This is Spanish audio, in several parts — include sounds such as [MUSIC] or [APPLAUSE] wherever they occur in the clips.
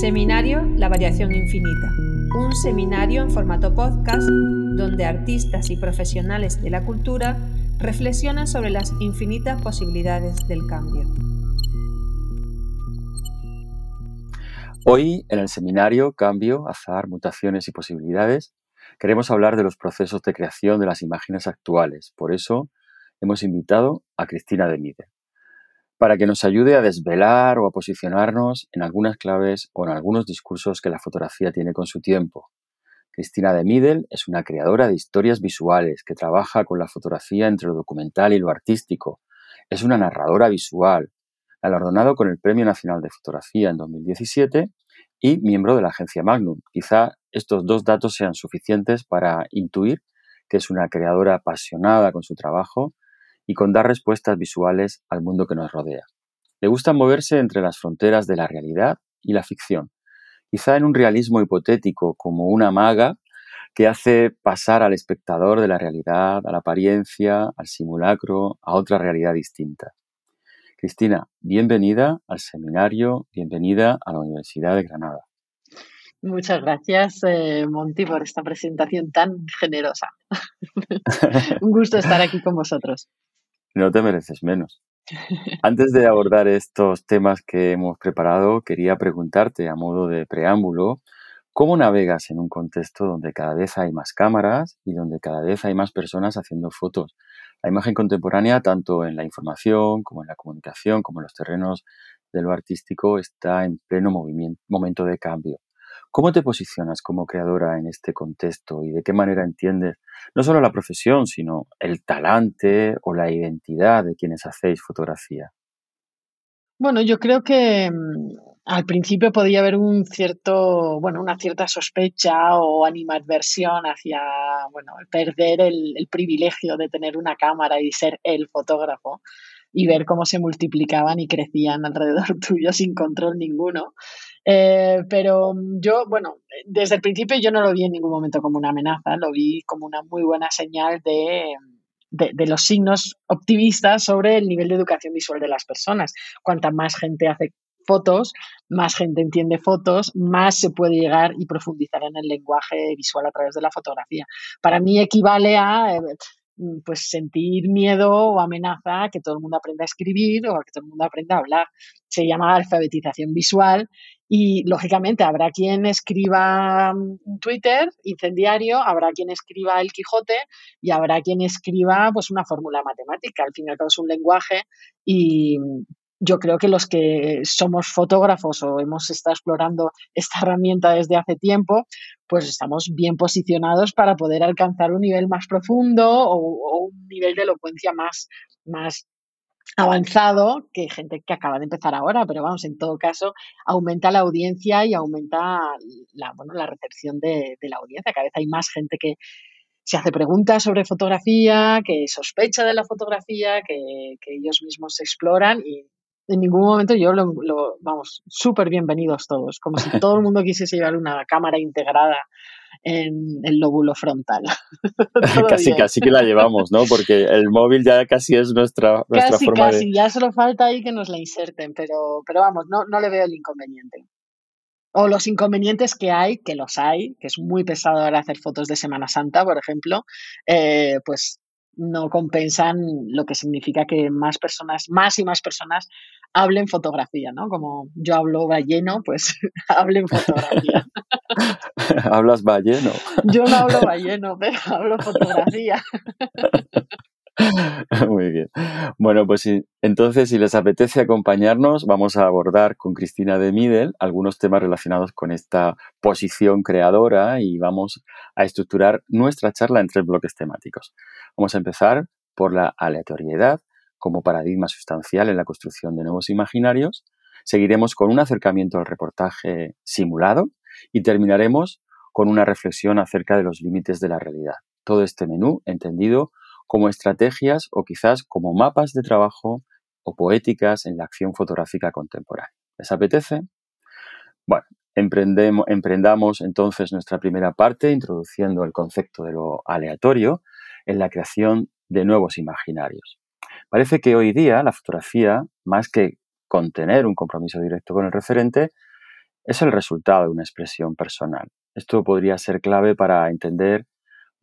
Seminario La Variación Infinita, un seminario en formato podcast donde artistas y profesionales de la cultura reflexionan sobre las infinitas posibilidades del cambio. Hoy, en el seminario Cambio, Azar, Mutaciones y Posibilidades, queremos hablar de los procesos de creación de las imágenes actuales. Por eso, hemos invitado a Cristina de Mide para que nos ayude a desvelar o a posicionarnos en algunas claves o en algunos discursos que la fotografía tiene con su tiempo. Cristina de Middel es una creadora de historias visuales que trabaja con la fotografía entre lo documental y lo artístico. Es una narradora visual, galardonado con el Premio Nacional de Fotografía en 2017 y miembro de la agencia Magnum. Quizá estos dos datos sean suficientes para intuir que es una creadora apasionada con su trabajo y con dar respuestas visuales al mundo que nos rodea. Le gusta moverse entre las fronteras de la realidad y la ficción, quizá en un realismo hipotético como una maga que hace pasar al espectador de la realidad, a la apariencia, al simulacro, a otra realidad distinta. Cristina, bienvenida al seminario, bienvenida a la Universidad de Granada. Muchas gracias, eh, Monty, por esta presentación tan generosa. [LAUGHS] Un gusto estar aquí con vosotros. No te mereces menos. [LAUGHS] Antes de abordar estos temas que hemos preparado, quería preguntarte a modo de preámbulo, ¿cómo navegas en un contexto donde cada vez hay más cámaras y donde cada vez hay más personas haciendo fotos? La imagen contemporánea, tanto en la información como en la comunicación, como en los terrenos de lo artístico, está en pleno momento de cambio. ¿Cómo te posicionas como creadora en este contexto y de qué manera entiendes no solo la profesión, sino el talante o la identidad de quienes hacéis fotografía? Bueno, yo creo que mm, al principio podía haber un cierto, bueno, una cierta sospecha o animadversión hacia, bueno, perder el, el privilegio de tener una cámara y ser el fotógrafo y ver cómo se multiplicaban y crecían alrededor [LAUGHS] tuyo sin control ninguno. Eh, pero yo, bueno, desde el principio yo no lo vi en ningún momento como una amenaza, lo vi como una muy buena señal de, de, los signos optimistas sobre el nivel de educación visual de las personas. Cuanta más gente hace fotos, más gente entiende fotos, más se puede llegar y profundizar en el lenguaje visual a través de la fotografía. Para mí equivale a eh, pues sentir miedo o amenaza a que todo el mundo aprenda a escribir o a que todo el mundo aprenda a hablar. Se llama alfabetización visual y lógicamente habrá quien escriba mm, Twitter incendiario, habrá quien escriba el Quijote y habrá quien escriba pues una fórmula matemática. Al fin y al cabo es un lenguaje y yo creo que los que somos fotógrafos o hemos estado explorando [LAUGHS] esta herramienta desde hace tiempo, pues estamos bien posicionados para poder alcanzar un nivel más profundo o, un nivel de elocuencia más, más avanzado que gente que acaba de empezar ahora, pero vamos, en todo caso, aumenta la audiencia y aumenta la, bueno, la recepción de, la audiencia. Cada vez hay más gente que se hace preguntas sobre fotografía, que sospecha de la fotografía, que, que ellos mismos exploran y en ningún momento yo lo, vamos, súper bienvenidos todos, como si todo el mundo quisiese llevar una cámara integrada en el lóbulo frontal. [LAUGHS] [LAUGHS] casi, casi que la llevamos, ¿no? Porque el móvil ya casi es nuestra, nuestra casi, forma casi. ya solo falta ahí que nos la inserten, pero, pero vamos, no, no le veo el inconveniente. O los inconvenientes que hay, que los hay, que es muy pesado ahora hacer fotos de Semana Santa, por ejemplo, eh, pues no compensan lo que significa que más personas, más y más personas hablen fotografía, ¿no? Como yo hablo balleno, pues [LAUGHS] hablen fotografía. [LAUGHS] ¿Hablas balleno? Yo no hablo [LAUGHS] balleno, pero hablo fotografía. [LAUGHS] Muy bien. Bueno, pues entonces, si les apetece acompañarnos, vamos a abordar con Cristina de Midel algunos temas relacionados con esta posición creadora y vamos a estructurar nuestra charla en tres bloques temáticos. Vamos a empezar por la aleatoriedad como paradigma sustancial en la construcción de nuevos imaginarios. Seguiremos con un acercamiento al reportaje simulado y terminaremos con una reflexión acerca de los límites de la realidad. Todo este menú entendido como estrategias o quizás como mapas de trabajo o poéticas en la acción fotográfica contemporánea. ¿Les apetece? Bueno, emprendamos entonces nuestra primera parte introduciendo el concepto de lo aleatorio en la creación de nuevos imaginarios. Parece que hoy día la fotografía, más que contener un compromiso directo con el referente, es el resultado de una expresión personal. Esto podría ser clave para entender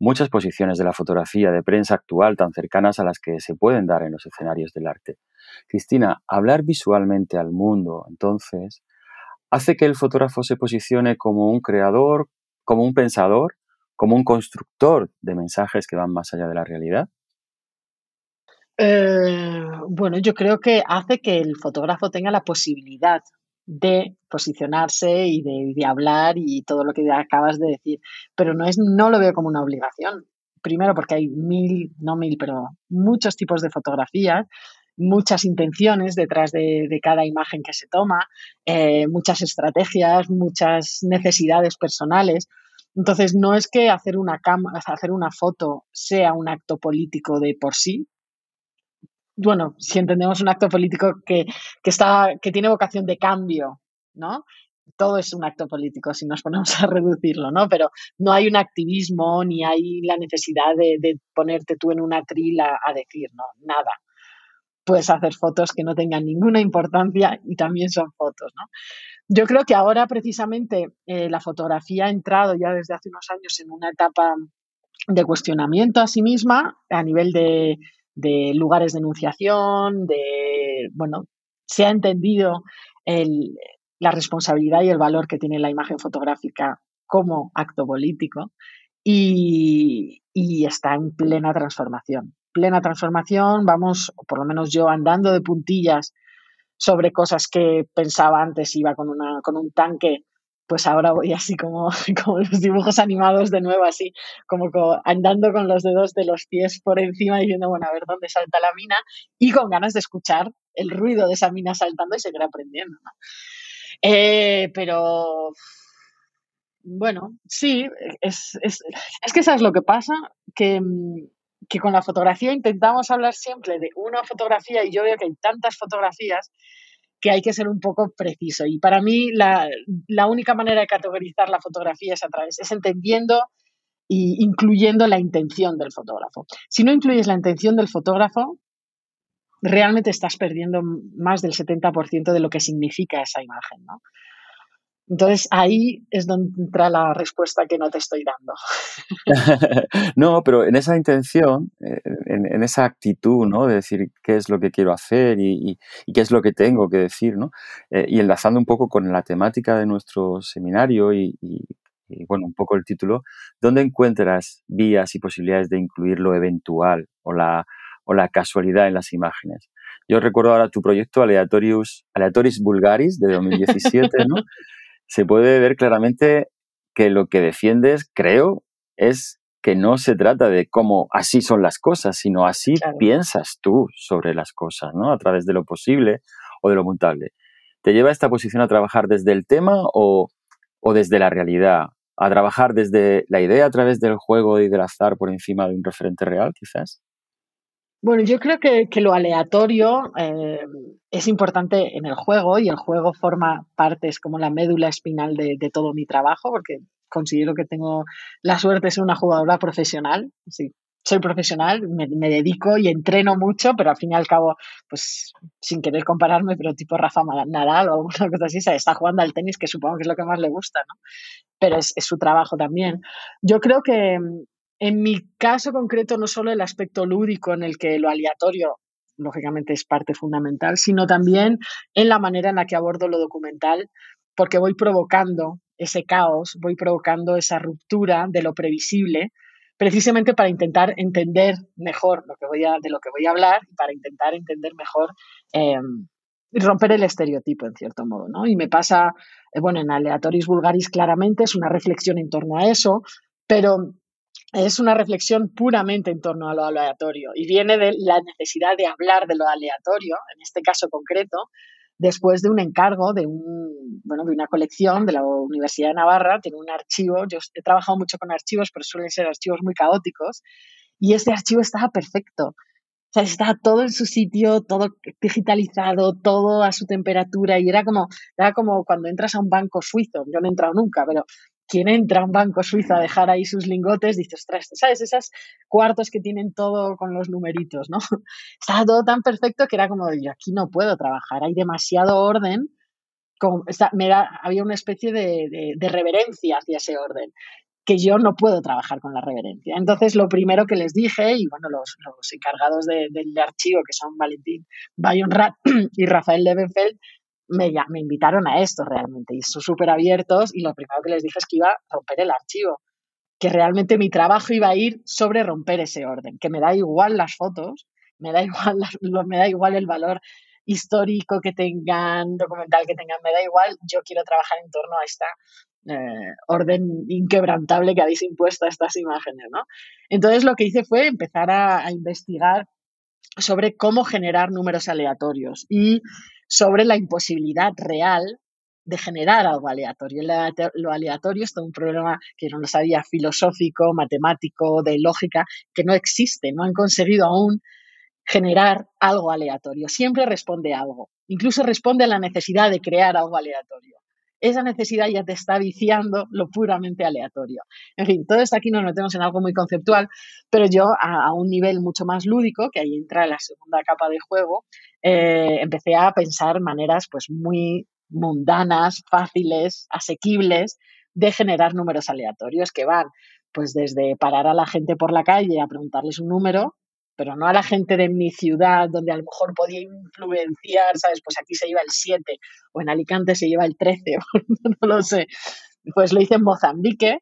muchas posiciones de la fotografía de prensa actual tan cercanas a las que se pueden dar en los escenarios del arte. Cristina, hablar visualmente al mundo, entonces, hace que el fotógrafo se posicione como un creador, como un pensador, como un constructor de mensajes que van más allá de la realidad. Eh, bueno, yo creo que hace que el fotógrafo tenga la posibilidad de posicionarse y de, hablar y todo lo que acabas de decir, pero no, es, no lo veo como una obligación. Primero porque hay mil, no mil, pero muchos tipos de fotografías, muchas intenciones detrás de, cada imagen que se toma, eh, muchas estrategias, muchas necesidades personales. Entonces, no es que hacer una, hacer una foto sea un acto político de por sí, bueno, si entendemos un acto político que, está, que tiene vocación de cambio, ¿no? Todo es un acto político si nos ponemos a reducirlo, ¿no? Pero no hay un activismo ni hay la necesidad de, ponerte tú en una trila a decir, no, nada. Puedes hacer fotos que no tengan ninguna importancia y también son fotos, ¿no? Yo creo que ahora precisamente eh, la fotografía ha entrado ya desde hace unos años en una etapa de cuestionamiento a sí misma a nivel de, de lugares de enunciación, de, bueno, se ha entendido el, la responsabilidad y el valor que tiene la imagen fotográfica como acto político y, y está en plena transformación. Plena transformación, vamos, por lo menos yo andando de puntillas sobre cosas que pensaba antes, iba con, una, con un tanque pues ahora voy así como, [LAUGHS] como los dibujos animados de nuevo, así como, andando con los dedos de los pies por encima diciendo, bueno, a ver dónde salta la mina y con ganas de escuchar el ruido de esa mina saltando y seguir aprendiendo. Eh, pero, bueno, sí, es, es, es que sabes lo que pasa, que, que con la fotografía intentamos hablar siempre de una fotografía y yo veo que hay tantas fotografías que hay que ser un poco preciso. Y para mí la, única manera de categorizar la fotografía es a través, es entendiendo e incluyendo la intención del fotógrafo. Si no incluyes la intención del fotógrafo, realmente estás perdiendo más del 70% de lo que significa esa imagen. Entonces ahí es donde entra la respuesta que no te estoy dando. [LAUGHS] no, pero en esa intención, eh, en, esa actitud, ¿no? De decir qué es lo que quiero hacer y, qué es lo que tengo que decir, ¿no? Eh, y enlazando un poco con la temática de nuestro seminario y, bueno, un poco el título, ¿dónde encuentras vías y posibilidades de incluir lo eventual o la, o la casualidad en las imágenes? Yo recuerdo ahora tu proyecto Aleatorius, Aleatoris Vulgaris de [LAUGHS] 2017, ¿no? Se puede ver claramente que lo que defiendes, creo, es que no se trata de cómo así son las cosas, sino así piensas tú sobre las cosas, ¿no? A través de lo posible o de lo mutable. ¿Te lleva esta posición a trabajar desde el tema o, o desde la realidad? ¿A trabajar desde la idea a través del juego y del azar por encima de un referente real, quizás? Bueno, yo creo que, lo aleatorio eh, es importante en el juego y el juego forma parte, es como la médula espinal de, todo mi trabajo, porque considero que tengo la suerte de ser una jugadora profesional. Sí, soy profesional, me, dedico y entreno mucho, pero al fin y al cabo, pues sin querer compararme, pero tipo Rafa Nadal o alguna cosa así, está jugando al tenis, que supongo que es lo que más le gusta, ¿no? Pero es su trabajo también. Yo creo que en mi caso concreto, no solo el aspecto lúdico en el que lo aleatorio, lógicamente, es parte fundamental, sino también en la manera en la que abordo lo documental, porque voy provocando ese caos, voy provocando esa ruptura de lo previsible, precisamente para intentar entender mejor de lo que voy a hablar y para intentar entender mejor eh, romper el estereotipo, en cierto modo. ¿no? Y me pasa, eh, bueno, en Aleatoris Vulgaris claramente es una reflexión en torno a eso, pero es una reflexión puramente en torno a lo aleatorio y viene de la necesidad de hablar de lo aleatorio, en este caso concreto, después de un encargo de, un, bueno, de una colección de la Universidad de Navarra, tiene un archivo, yo he trabajado mucho con archivos, pero suelen ser archivos muy caóticos, y este archivo estaba perfecto. O sea, estaba todo en su sitio, todo digitalizado, todo a su temperatura, y era como, era como cuando entras a un banco suizo, yo no he entrado nunca, pero quien entra a un banco suizo a dejar ahí sus lingotes, dice, ostras, ¿sabes? Esas cuartos que tienen todo con los numeritos, ¿no? [LAUGHS] Estaba todo tan perfecto que era como, yo aquí no puedo trabajar, hay demasiado orden me había una especie de, reverencia hacia ese orden que yo no puedo trabajar con la reverencia. Entonces, lo primero que les dije, y bueno, los, encargados del archivo, que son Valentín Bayonrat [CLEARS THROAT] y Rafael Levenfeld, me, me invitaron a esto realmente y son súper abiertos y lo primero que les dije es que iba a romper el archivo, que realmente mi trabajo iba a ir sobre romper ese orden, que me da igual las fotos, me da igual, me da igual el valor histórico que tengan, documental que tengan, me da igual, yo quiero trabajar en torno a esta eh, orden inquebrantable que habéis impuesto a estas imágenes, ¿no? Entonces lo que hice fue empezar a, investigar sobre cómo generar números aleatorios y sobre la imposibilidad real de generar algo aleatorio. Lo aleatorio es todo un problema que no lo sabía, filosófico, matemático, de lógica, que no existe, no han conseguido aún generar algo aleatorio. Siempre responde a algo. Incluso responde a la necesidad de crear algo aleatorio. Esa necesidad ya te está viciando lo puramente aleatorio. En fin, todo esto aquí nos metemos en algo muy conceptual, pero yo a, un nivel mucho más lúdico, que ahí entra la segunda capa de juego, eh, empecé a pensar maneras pues muy mundanas, fáciles, asequibles de generar números aleatorios que van pues desde parar a la gente por la calle a preguntarles un número pero no a la gente de mi ciudad donde a lo mejor podía influenciar, ¿sabes? Pues aquí se lleva el 7 o en Alicante se lleva el 13, [LAUGHS] no lo sé. Pues lo hice en Mozambique,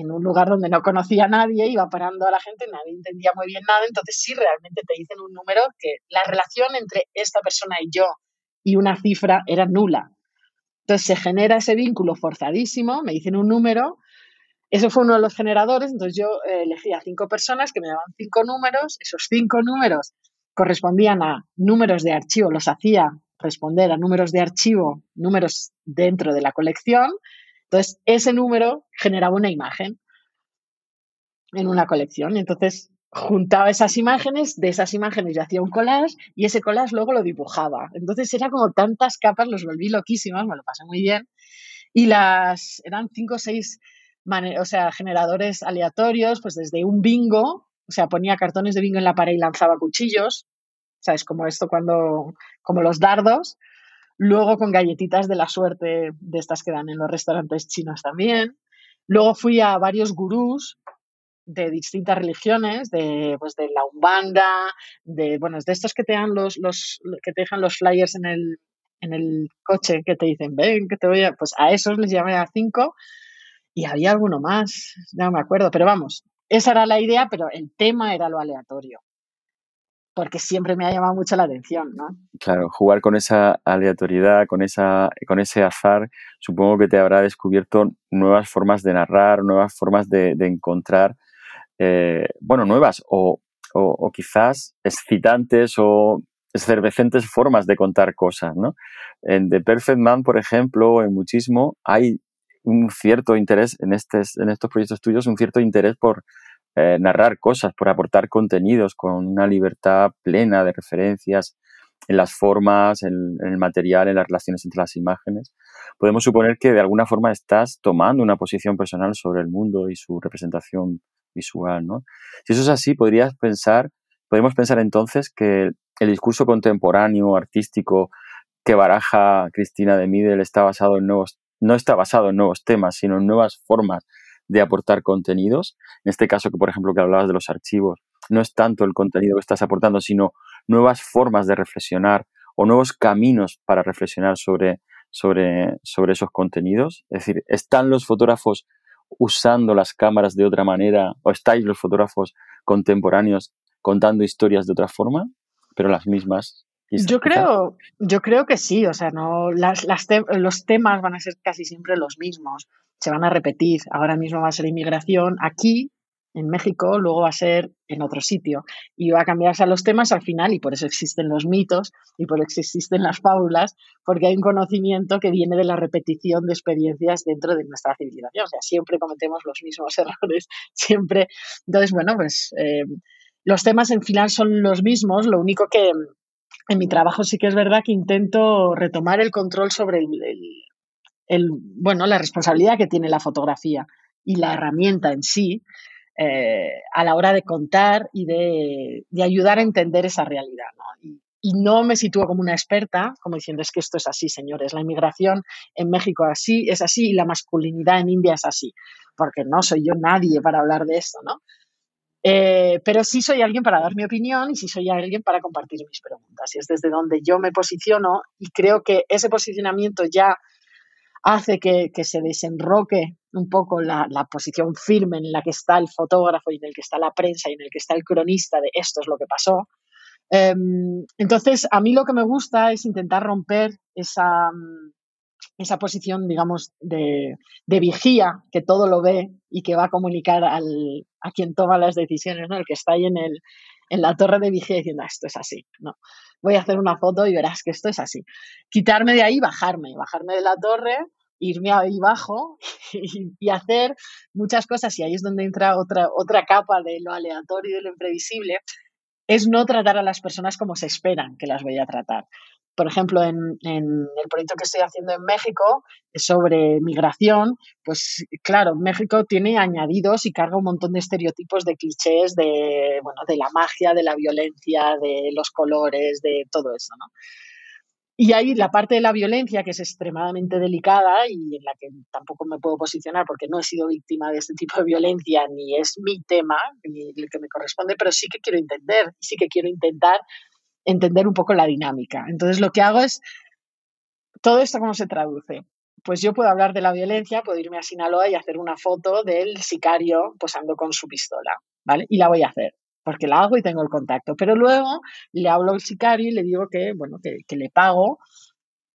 en un lugar donde no conocía a nadie, iba parando a la gente, nadie entendía muy bien nada, entonces sí realmente te dicen un número que la relación entre esta persona y yo y una cifra era nula. Entonces se genera ese vínculo forzadísimo, me dicen un número eso fue uno de los generadores, entonces yo eh, elegía cinco personas que me daban cinco números, esos cinco números correspondían a números de archivo, los hacía responder a números de archivo, números dentro de la colección, entonces ese número generaba una imagen en una colección, entonces juntaba esas imágenes, de esas imágenes yo hacía un collage y ese collage luego lo dibujaba. Entonces era como tantas capas, los volví loquísimas, me lo pasé muy bien. Y las eran cinco o seis o sea, generadores aleatorios, pues desde un bingo, o sea, ponía cartones de bingo en la pared y lanzaba cuchillos, ¿sabes? Como esto cuando, como los dardos. Luego con galletitas de la suerte, de estas que dan en los restaurantes chinos también. Luego fui a varios gurús de distintas religiones, de, pues de la Umbanda, de, bueno, de estos que te dan los, los, que te dejan los flyers en el, en el coche, que te dicen, ven, que te voy a, pues a esos les llamé a cinco y había alguno más, no me acuerdo, pero vamos, esa era la idea, pero el tema era lo aleatorio, porque siempre me ha llamado mucho la atención, ¿no? Claro, jugar con esa aleatoriedad, con, esa, con ese azar, supongo que te habrá descubierto nuevas formas de narrar, nuevas formas de, encontrar, eh, bueno, nuevas o, o, quizás excitantes o efervescentes formas de contar cosas, ¿no? En The Perfect Man, por ejemplo, en Muchismo, hay un cierto interés en, en estos proyectos tuyos, un cierto interés por eh, narrar cosas, por aportar contenidos con una libertad plena de referencias en las formas, en, el material, en las relaciones entre las imágenes. Podemos suponer que de alguna forma estás tomando una posición personal sobre el mundo y su representación visual, ¿no? Si eso es así, podrías pensar, podemos pensar entonces que el discurso contemporáneo, artístico, que baraja Cristina de Midel está basado en nuevos no está basado en nuevos temas, sino en nuevas formas de aportar contenidos. En este caso, que por ejemplo que hablabas de los archivos, no es tanto el contenido que estás aportando, sino nuevas formas de reflexionar o nuevos caminos para reflexionar sobre, sobre, sobre esos contenidos. Es decir, ¿están los fotógrafos usando las cámaras de otra manera o estáis los fotógrafos contemporáneos contando historias de otra forma, pero las mismas yo creo, yo creo que sí, o sea, no, las, los temas van a ser casi siempre los mismos, se van a repetir. Ahora mismo va a ser inmigración aquí, en México, luego va a ser en otro sitio. Y va a cambiarse a los temas al final, y por eso existen los mitos y por eso existen las fábulas, porque hay un conocimiento que viene de la repetición de experiencias dentro de nuestra civilización. O sea, siempre cometemos los mismos [LAUGHS] errores, siempre. Entonces, bueno, pues eh, los temas en final son los mismos, lo único que en mi trabajo sí que es verdad que intento retomar el control sobre el, bueno, la responsabilidad que tiene la fotografía y la herramienta en sí eh, a la hora de contar y de, ayudar a entender esa realidad. Y, y no me sitúo como una experta, como diciendo es que esto es así, señores, la inmigración en México así es así y la masculinidad en India es así, porque no soy yo nadie para hablar de esto, ¿no? Eh, pero sí soy alguien para dar mi opinión y sí soy alguien para compartir mis preguntas. Y es desde donde yo me posiciono y creo que ese posicionamiento ya hace que, se desenroque un poco la, posición firme en la que está el fotógrafo y en el que está la prensa y en el que está el cronista de esto es lo que pasó. Em, entonces, a mí lo que me gusta es intentar romper esa, esa posición, digamos, de, vigía, que todo lo ve y que va a comunicar al, a quien toma las decisiones, ¿no? El que está ahí en, el, en la torre de vigía diciendo, ah, esto es así, ¿no? Voy a hacer una foto y verás que esto es así. Quitarme de ahí, bajarme, bajarme de la torre, irme ahí abajo [LAUGHS] y, hacer muchas cosas, y ahí es donde entra otra, otra capa de lo aleatorio y de lo imprevisible, es no tratar a las personas como se esperan que las voy a tratar por ejemplo, en, el proyecto que estoy haciendo en México sobre migración, pues claro, México tiene añadidos y carga un montón de estereotipos, de clichés, de, bueno, de la magia, de la violencia, de los colores, de todo eso, ¿no? Y hay la parte de la violencia que es extremadamente delicada y en la que tampoco me puedo posicionar porque no he sido víctima de este tipo de violencia ni es mi tema, ni el que me corresponde, pero sí que quiero entender, sí que quiero intentar entender un poco la dinámica. Entonces lo que hago es, ¿todo esto cómo se traduce? Pues yo puedo hablar de la violencia, puedo irme a Sinaloa y hacer una foto del sicario posando con su pistola, ¿vale? Y la voy a hacer, porque la hago y tengo el contacto. Pero luego le hablo al sicario y le digo que, bueno, que, que le pago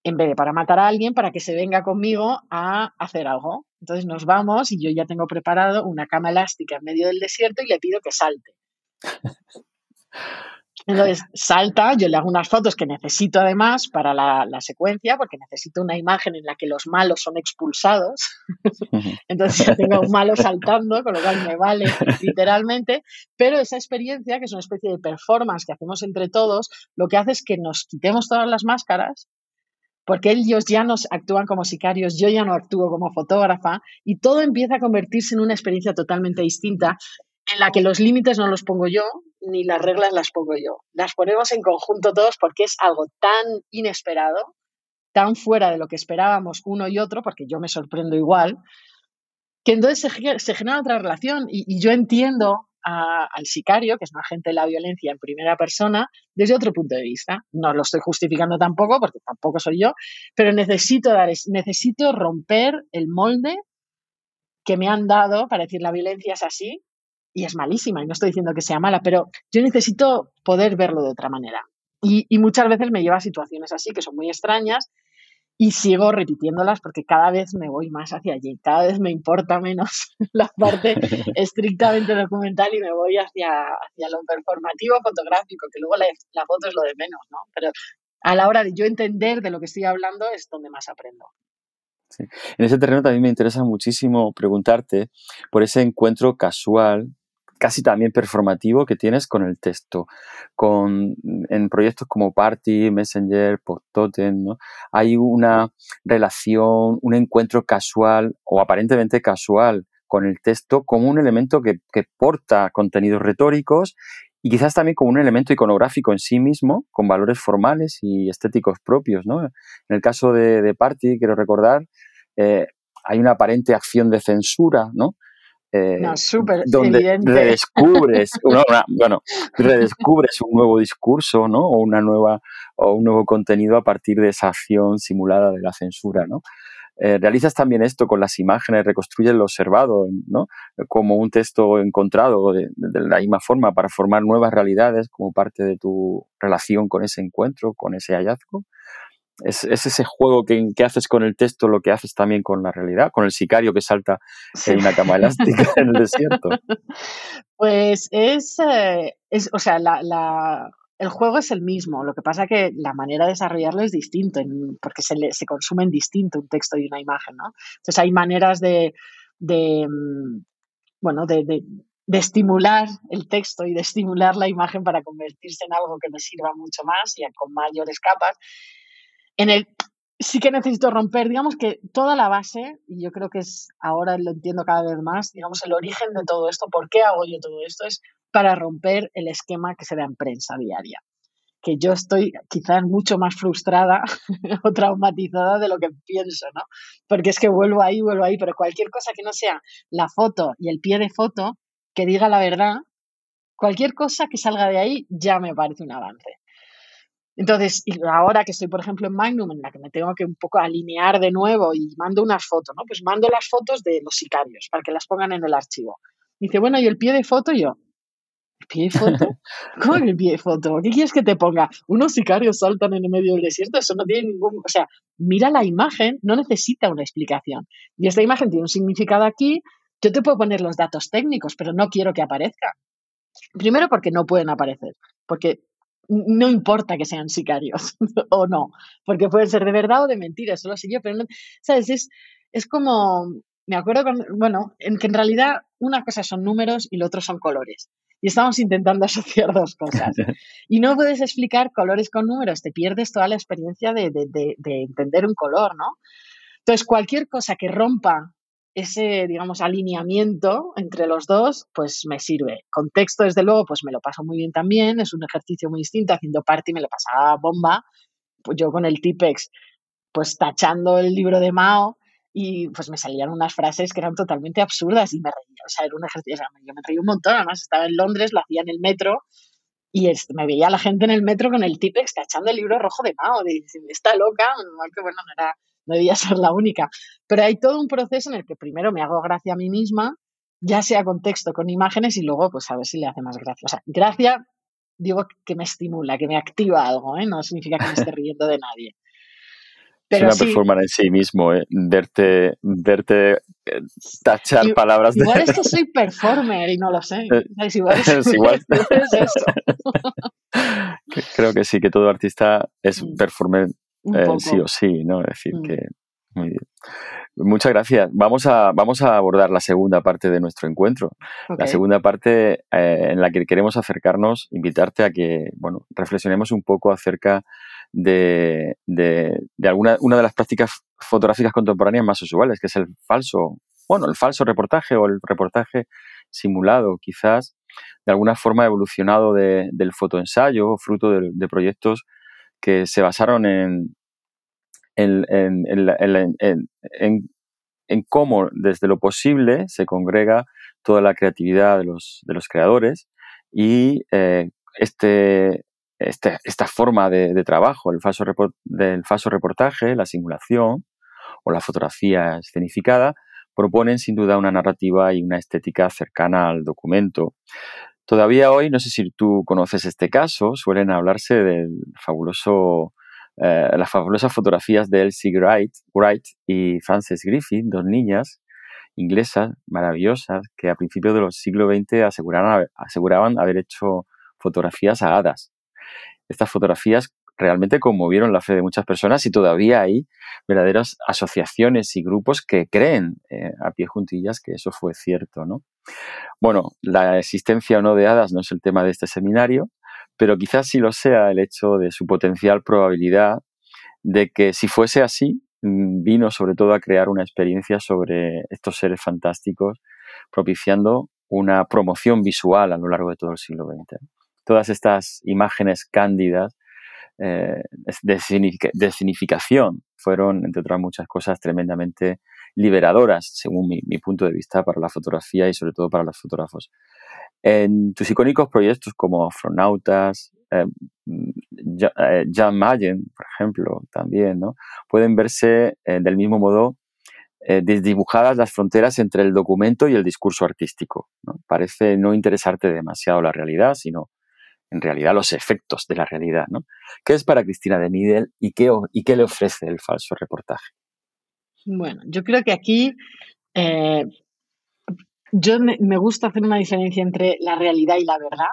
en vez de para matar a alguien, para que se venga conmigo a hacer algo. Entonces nos vamos y yo ya tengo preparado una cama elástica en medio del desierto y le pido que salte. [LAUGHS] Entonces salta, yo le hago unas fotos que necesito además para la, secuencia, porque necesito una imagen en la que los malos son expulsados. Entonces ya tengo [LAUGHS] un malo saltando, con lo cual me vale literalmente. Pero esa experiencia, que es una especie de performance que hacemos entre todos, lo que hace es que nos quitemos todas las máscaras porque ellos ya nos actúan como sicarios, yo ya no actúo como fotógrafa y todo empieza a convertirse en una experiencia totalmente distinta en la que los límites no los pongo yo, ni las reglas las pongo yo. Las ponemos en conjunto todos porque es algo tan inesperado, tan fuera de lo que esperábamos uno y otro, porque yo me sorprendo igual, que entonces se, genera otra relación y, yo entiendo al sicario, que es un agente de la violencia en primera persona, desde otro punto de vista. No lo estoy justificando tampoco, porque tampoco soy yo, pero necesito, dar, necesito romper el molde que me han dado para decir la violencia es así y es malísima, y no estoy diciendo que sea mala, pero yo necesito poder verlo de otra manera. Y, muchas veces me lleva a situaciones así que son muy extrañas y sigo repitiéndolas porque cada vez me voy más hacia allí, cada vez me importa menos [LAUGHS] la parte [LAUGHS] estrictamente documental y me voy hacia, hacia lo performativo fotográfico, que luego la, la foto es lo de menos, ¿no? Pero a la hora de yo entender de lo que estoy hablando es donde más aprendo. En ese terreno también me interesa muchísimo preguntarte por ese encuentro casual casi también performativo que tienes con el texto. Con, en proyectos como Party, Messenger, Posttotem, ¿no? hay una relación, un encuentro casual o aparentemente casual con el texto como un elemento que, porta contenidos retóricos y quizás también como un elemento iconográfico en sí mismo, con valores formales y estéticos propios. ¿no? En el caso de, Party, quiero recordar, eh, hay una aparente acción de censura, ¿no? Eh, donde redescubres, [LAUGHS] bueno, redescubres un nuevo discurso, ¿no? O una nueva, o un nuevo contenido a partir de esa acción simulada de la censura, ¿no? Eh, realizas también esto con las imágenes, reconstruyes lo observado, ¿no? Como un texto encontrado de, de la misma forma para formar nuevas realidades como parte de tu relación con ese encuentro, con ese hallazgo. Es, ese juego que, haces con el texto lo que haces también con la realidad, con el sicario que salta en una cama elástica en el desierto. [LAUGHS] Pues es, eh, es o sea, el juego es el mismo, lo que pasa que la manera de desarrollarlo es distinto, porque se, se consumen distinto un texto y una imagen, ¿no? Entonces hay maneras de, mm, bueno, de, de estimular el texto y de estimular la imagen para convertirse en algo que me sirva mucho más y con mayores capas. En el sí que necesito romper, digamos que toda la base, y yo creo que es ahora lo entiendo cada vez más, digamos, el origen de todo esto, por qué hago yo todo esto, es para romper el esquema que se da en prensa diaria. que yo estoy quizás mucho más frustrada [LAUGHS] o traumatizada de lo que pienso, ¿no? Porque es que vuelvo ahí, vuelvo ahí, pero cualquier cosa que no sea la foto y el pie de foto, que diga la verdad, cualquier cosa que salga de ahí ya me parece un avance. Entonces, ahora que estoy, por ejemplo, en Magnum, en la que me tengo que un poco alinear de nuevo y mando unas fotos, ¿no? Pues mando las fotos de los sicarios para que las pongan en el archivo. dice, bueno, ¿y el pie de foto? yo, ¿el pie de foto? [LAUGHS] ¿Cómo que el pie de foto? ¿Qué quieres que te ponga? Unos sicarios saltan en el medio del desierto, eso no tiene ningún... O sea, mira la imagen, no necesita una explicación. Y esta imagen tiene un significado aquí, yo te puedo poner los datos técnicos, pero no quiero que aparezca. Primero porque no pueden aparecer, porque no importa que sean sicarios [LAUGHS] o no, porque pueden ser de verdad o de mentira, solo sé yo, pero ¿sabes? Es, es como, me acuerdo, bueno, en que en realidad una cosa son números y lo otro son colores. Y estamos intentando [LAUGHS] asociar dos cosas. Y no puedes explicar colores con números, te pierdes toda la experiencia de, de, de, de entender un color, ¿no? Entonces, cualquier cosa que rompa ese, digamos, alineamiento entre los dos, pues me sirve. Contexto, desde luego, pues me lo paso muy bien también, es un ejercicio muy distinto, haciendo party me lo pasaba bomba, pues yo con el Tipex, pues tachando el libro de Mao, y pues me salían unas frases que eran totalmente absurdas y me reía, o sea, era un ejercicio, o sea, yo me reí un montón, además estaba en Londres, lo hacía en el metro, y me veía la gente en el metro con el Tipex tachando el libro rojo de Mao, de, está loca, que bueno, no era no debía ser la única. Pero hay todo un proceso en el que primero me hago gracia a mí misma, ya sea con texto, con imágenes, y luego pues a ver si le hace más gracia. O sea, gracia digo que me estimula, que me activa algo, ¿eh? no significa que me esté riendo de nadie. [LAUGHS] Pero es una performance en sí mismo, ¿eh? verte, verte eh, tachar palabras igual de... es que [LAUGHS] soy performer y no lo sé. Eh, es igual, [LAUGHS] es, igual. es eso. Creo que sí, que todo artista es mm. performer eh, sí o sí, ¿no? Es decir, mm. que muy bien. Muchas gracias. Vamos a, vamos a abordar la segunda parte de nuestro encuentro. La segunda parte eh, en la que queremos acercarnos, invitarte a que, bueno, reflexionemos un poco acerca de, de, de, alguna una de las prácticas fotográficas contemporáneas más usuales, que es el falso, bueno, el falso reportaje o el reportaje simulado, quizás de alguna forma evolucionado de, del fotoensayo, fruto de proyectos que se basaron en, en, en, cómo desde lo posible se congrega toda la creatividad de los, de los creadores y eh, este, este, esta forma de, trabajo, el falso, del falso reportaje, la simulación o la fotografía escenificada, proponen sin duda una narrativa y una estética cercana al documento. Todavía hoy, no sé si tú conoces este caso, suelen hablarse del fabuloso, eh, las fabulosas fotografías de Elsie Wright, Wright y Frances Griffith, dos niñas inglesas maravillosas que a principios de los siglo XX aseguraban, aseguraban haber hecho fotografías a hadas. Estas fotografías realmente conmovieron la fe de muchas personas y todavía hay verdaderas asociaciones y grupos que creen eh, a pie juntillas que eso fue cierto, ¿no? Bueno, la existencia o no de hadas no es el tema de este seminario, pero quizás sí lo sea el hecho de su potencial probabilidad de que si fuese así, mm, vino sobre todo a crear una experiencia sobre estos seres fantásticos, propiciando una promoción visual a lo largo de todo el siglo XX. Todas estas imágenes cándidas eh, de, significación fueron, entre otras muchas cosas, tremendamente liberadoras, según mi, punto de vista, para la fotografía y sobre todo para los fotógrafos. En tus icónicos proyectos como Astronautas, eh, eh, Jan Mayen, por ejemplo, también, ¿no? pueden verse del mismo modo desdibujadas las fronteras entre el documento y el discurso artístico. Parece no interesarte demasiado la realidad, sino en realidad los efectos de la realidad. ¿no? ¿Qué es para Cristina de qué, y qué le ofrece el falso reportaje? Bueno, yo creo que aquí eh, yo me, gusta hacer una diferencia entre la realidad y la verdad,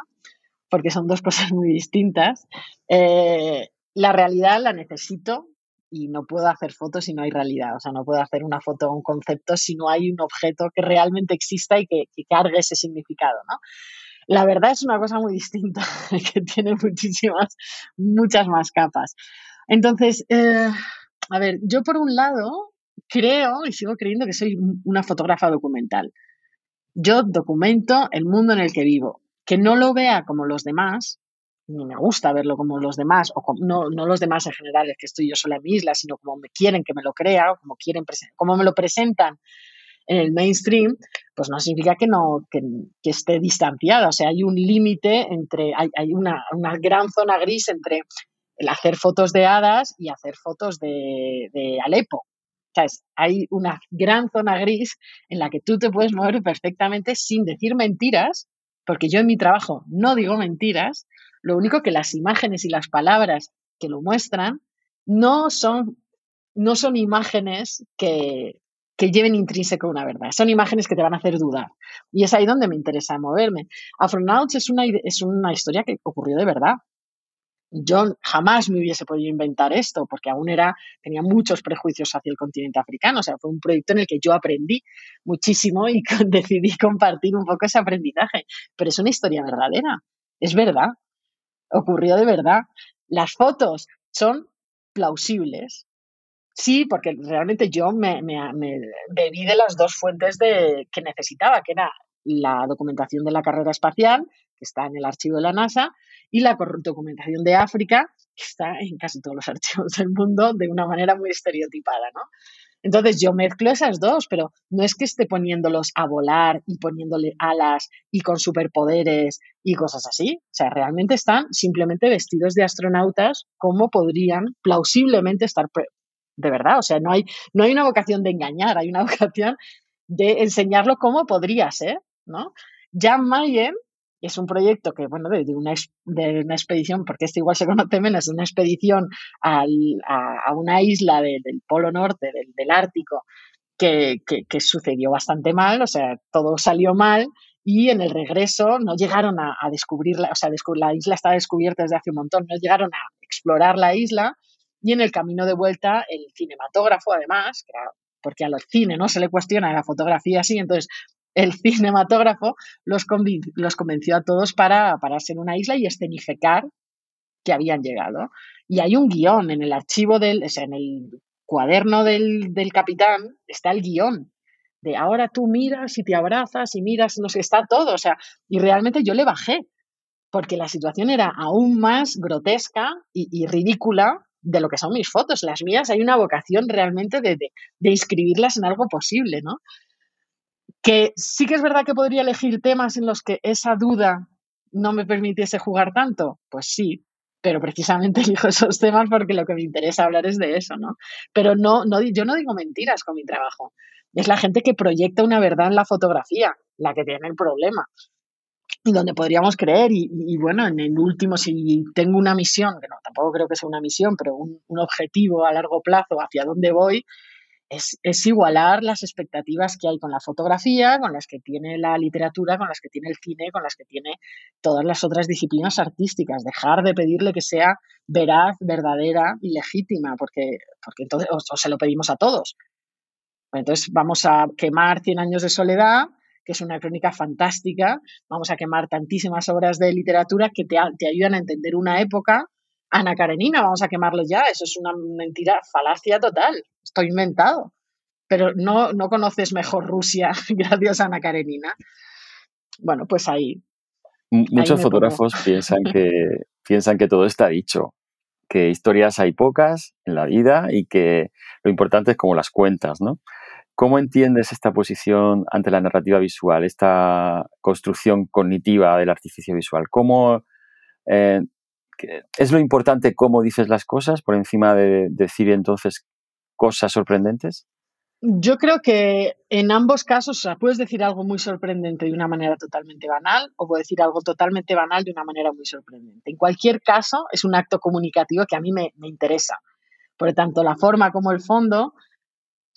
porque son dos [LAUGHS] cosas muy distintas. Eh, la realidad la necesito y no puedo hacer fotos si no hay realidad. O sea, no puedo hacer una foto o un concepto si no hay un objeto que realmente exista y que, que cargue ese significado, ¿no? La verdad es una cosa muy distinta, [LAUGHS] que tiene muchísimas, muchas más capas. Entonces, eh, a ver, yo por un lado creo y sigo creyendo que soy una fotógrafa documental. Yo documento el mundo en el que vivo. Que no lo vea como los demás, ni me gusta verlo como los demás, o no, no los demás en general, es que estoy yo sola en mi isla, sino como me quieren que me lo crea, o como, quieren como me lo presentan en el mainstream, pues no significa que no que, esté distanciada. O sea, hay un límite entre, hay, hay una, una, gran zona gris entre el hacer fotos de hadas y hacer fotos de, de Alepo. O sea, hay una gran zona gris en la que tú te puedes mover perfectamente sin decir mentiras, porque yo en mi trabajo no digo mentiras, lo único que las imágenes y las palabras que lo muestran no son, no son imágenes que, que lleven intrínseco una verdad. Son imágenes que te van a hacer dudar. Y es ahí donde me interesa moverme. Afronauts es una, es una historia que ocurrió de verdad. Yo jamás me hubiese podido inventar esto, porque aún era, tenía muchos prejuicios hacia el continente africano. O sea, fue un proyecto en el que yo aprendí muchísimo y [LAUGHS] decidí compartir un poco ese aprendizaje. Pero es una historia verdadera. Es verdad. Ocurrió de verdad. Las fotos son plausibles. Sí, porque realmente yo me, bebí de las dos fuentes de, que necesitaba, que era la documentación de la carrera espacial, que está en el archivo de la NASA, y la documentación de África, que está en casi todos los [LAUGHS] archivos del mundo de una manera muy estereotipada, ¿no? Entonces yo mezclo esas dos, pero no es que esté poniéndolos a volar y poniéndole alas y con superpoderes y cosas así. O sea, realmente están simplemente vestidos de astronautas como podrían plausiblemente estar de verdad. O sea, no hay, no hay una vocación de engañar, hay una [LAUGHS] vocación de enseñarlo como podría ser, ¿no? Jan Mayen es un proyecto que, bueno, de, una, de una expedición, porque este igual se conoce menos, una expedición a, una isla del Polo Norte, del, Ártico, que, que, sucedió bastante mal, o sea, todo salió mal y en el regreso no llegaron a, descubrirla, o sea, la isla estaba descubierta desde hace un montón, no llegaron a explorar la isla y en el camino de vuelta, el cinematógrafo, además, porque a los cine no se le cuestiona la fotografía así, entonces el [LAUGHS] cinematógrafo los, los convenció a todos para pararse en una isla y escenificar que habían llegado. Y hay un guion en el archivo del, en el cuaderno del, del capitán, está el guion de ahora tú miras y te abrazas y miras, no sé, está todo, o sea, y realmente yo le bajé, porque la situación era aún más grotesca y ridícula de lo que son mis fotos. Las mías hay una vocación realmente de, de, inscribirlas en algo posible, ¿no? Que sí que es verdad que podría elegir temas en los que esa duda no me permitiese jugar tanto, pues sí, pero precisamente [LAUGHS] elijo esos temas porque lo que me interesa hablar es de eso, ¿no? Pero no, no, yo no digo mentiras con mi trabajo. Es la gente que proyecta una verdad en la fotografía la que tiene el problema donde podríamos creer. Y, bueno, en el último, si tengo una misión, que no, tampoco creo que sea una misión, pero un, objetivo a largo plazo hacia dónde voy, es, es, igualar las expectativas que hay con la fotografía, con las que tiene la literatura, con las que tiene el cine, con las que tiene todas las otras disciplinas artísticas. Dejar de pedirle que sea veraz, verdadera y legítima, porque, porque entonces o, se lo pedimos a todos. Entonces vamos a quemar 100 años de soledad que es una crónica fantástica. Vamos a quemar tantísimas obras de literatura que te, te ayudan a entender una época. Ana Karenina, vamos a quemarlo ya. Eso es una mentira, falacia total. Estoy inventado. Pero no, no conoces mejor Rusia [LAUGHS] gracias a Ana Karenina. Bueno, pues ahí. Muchos fotógrafos piensan que, [LAUGHS] piensan que todo está dicho, que historias hay pocas en la vida y que lo importante es cómo las cuentas, ¿no? ¿Cómo entiendes esta posición ante la narrativa visual, esta construcción cognitiva del artificio visual? ¿Cómo eh, es lo importante cómo dices las cosas por encima de decir entonces cosas sorprendentes? Yo creo que en ambos casos, o sea, puedes decir algo muy sorprendente de una manera totalmente banal o puedes decir algo totalmente banal de una manera muy sorprendente. En cualquier caso, es un acto comunicativo que a mí me, me interesa. Por tanto, la forma como el fondo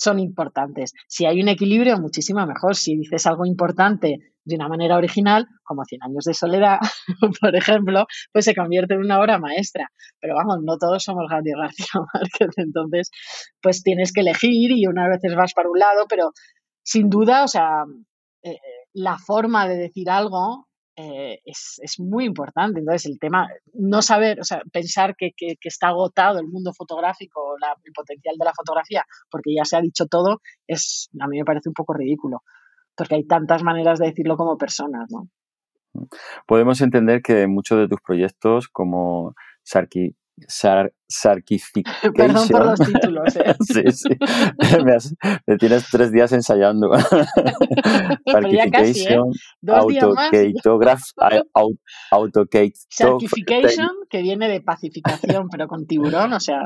son importantes. Si hay un equilibrio, muchísimo mejor. Si dices algo importante de una manera original, como Cien años de soledad, [LAUGHS] por ejemplo, pues se convierte en una obra maestra. Pero vamos, no todos somos García [LAUGHS] Márquez, entonces pues tienes que elegir y unas veces vas para un lado, pero sin duda, o sea, eh, la forma de decir algo eh, es, muy importante. Entonces, el tema, no saber, o sea, pensar que, está agotado el mundo fotográfico, el potencial de la fotografía, porque ya se ha dicho todo, es, a mí me parece un poco ridículo, porque hay tantas maneras de decirlo como personas, ¿no? Podemos entender que muchos de tus proyectos, como Sarki, [LAUGHS] Perdón por los títulos. ¿eh? [LAUGHS] sí, sí. [LAUGHS] Me, tienes tres días ensayando. Certification, Certification, que viene de pacificación, pero con tiburón, o sea,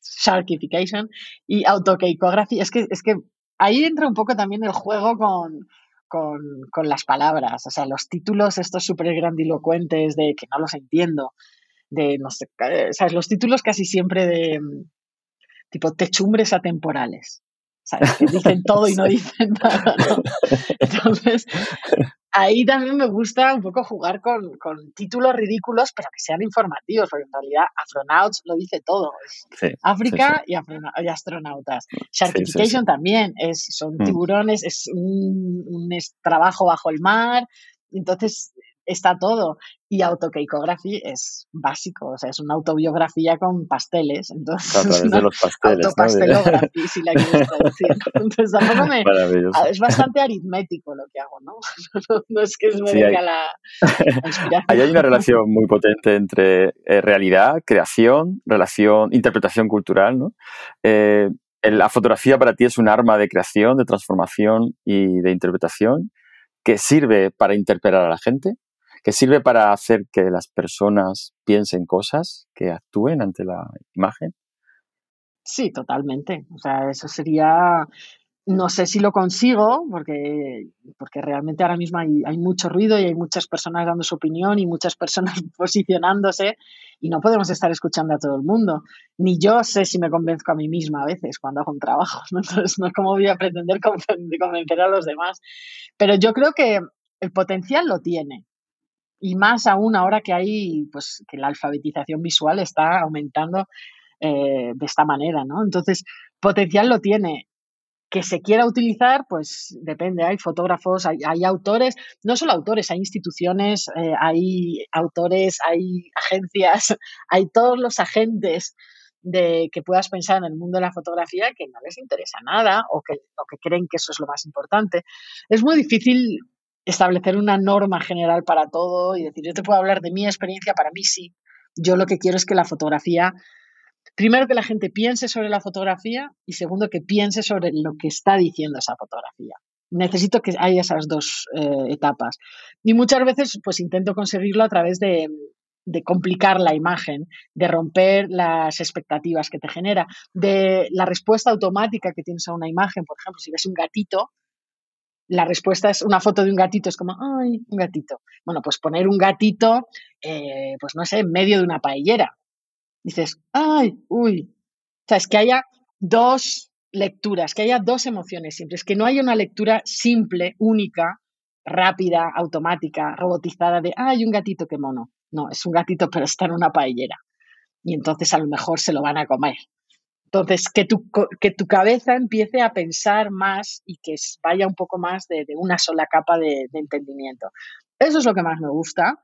Sharkification. Y autokeikography. Es que, es que ahí entra un poco también el juego con, con, con, las palabras, o sea, los títulos estos súper grandilocuentes de que no los entiendo, de, no sé, ¿sabes? Los títulos casi siempre de tipo techumbres atemporales, ¿sabes? Que dicen todo y no [LAUGHS] dicen nada, Entonces, ahí también me gusta un poco jugar con, títulos ridículos, pero que sean informativos, porque en realidad Astronauts lo dice todo. África Y, astronautas. Sharkification también, es, son mm. tiburones, es un, un trabajo bajo el mar. Entonces, está todo. Y autokeikography es básico, o sea, es una autobiografía con pasteles. Entonces, a través [LAUGHS] de los pasteles. Autopastelography, si la quieres traducir. [LAUGHS] Entonces, tampoco me. Es bastante aritmético lo que hago, ¿no? [LAUGHS] No, es que me venga la, inspiración. Ahí hay una relación muy potente entre eh, realidad, creación, relación, interpretación cultural, ¿no? Eh, la fotografía para ti es un arma de creación, de transformación y de interpretación que sirve para interpelar a la gente que sirve para hacer que las personas piensen cosas, que actúen ante la imagen. Sí, totalmente. O sea, eso sería, no sé si lo consigo, porque, porque realmente ahora mismo hay, mucho ruido y hay muchas personas dando su opinión y muchas personas [LAUGHS] posicionándose y no podemos estar escuchando a todo el mundo. Ni yo sé si me convenzco a mí misma a veces cuando hago un trabajo, [LAUGHS] entonces no es como voy a pretender convencer a los demás. Pero yo creo que el potencial lo tiene y más aún ahora que hay, pues, que la alfabetización visual está aumentando eh, de esta manera, ¿no? Entonces, potencial lo tiene. Que se quiera utilizar, pues depende. Hay fotógrafos, hay, autores, no solo autores, hay instituciones, eh, hay autores, hay agencias, [LAUGHS] hay todos los agentes de que puedas pensar en el mundo de la fotografía que no les interesa nada o que, o que creen que eso es lo más importante. Es muy difícil establecer una norma general para todo y decir, yo te puedo hablar de mi experiencia, para mí sí. Yo lo que quiero es que la fotografía, primero que la gente piense sobre la fotografía y segundo que piense sobre lo que está diciendo esa fotografía. Necesito que haya esas dos eh, etapas. Y muchas veces pues intento conseguirlo a través de, de complicar la imagen, de romper las expectativas que te genera, de la respuesta automática que tienes a una imagen. Por ejemplo, si ves un gatito, la respuesta es una foto de un gatito, es como, ay, un gatito. Bueno, pues poner un gatito, eh, pues no sé, en medio de una paellera. Dices, ay, uy. O sea, es que haya dos lecturas, que haya dos emociones siempre. Es que no haya una lectura simple, única, rápida, automática, robotizada de, ay, un gatito, qué mono. No, es un gatito, pero está en una paellera. Y entonces a lo mejor se lo van a comer. Entonces, que tu, que tu cabeza empiece a pensar más y que vaya un poco más de, una sola capa de, entendimiento. Eso es lo que más me gusta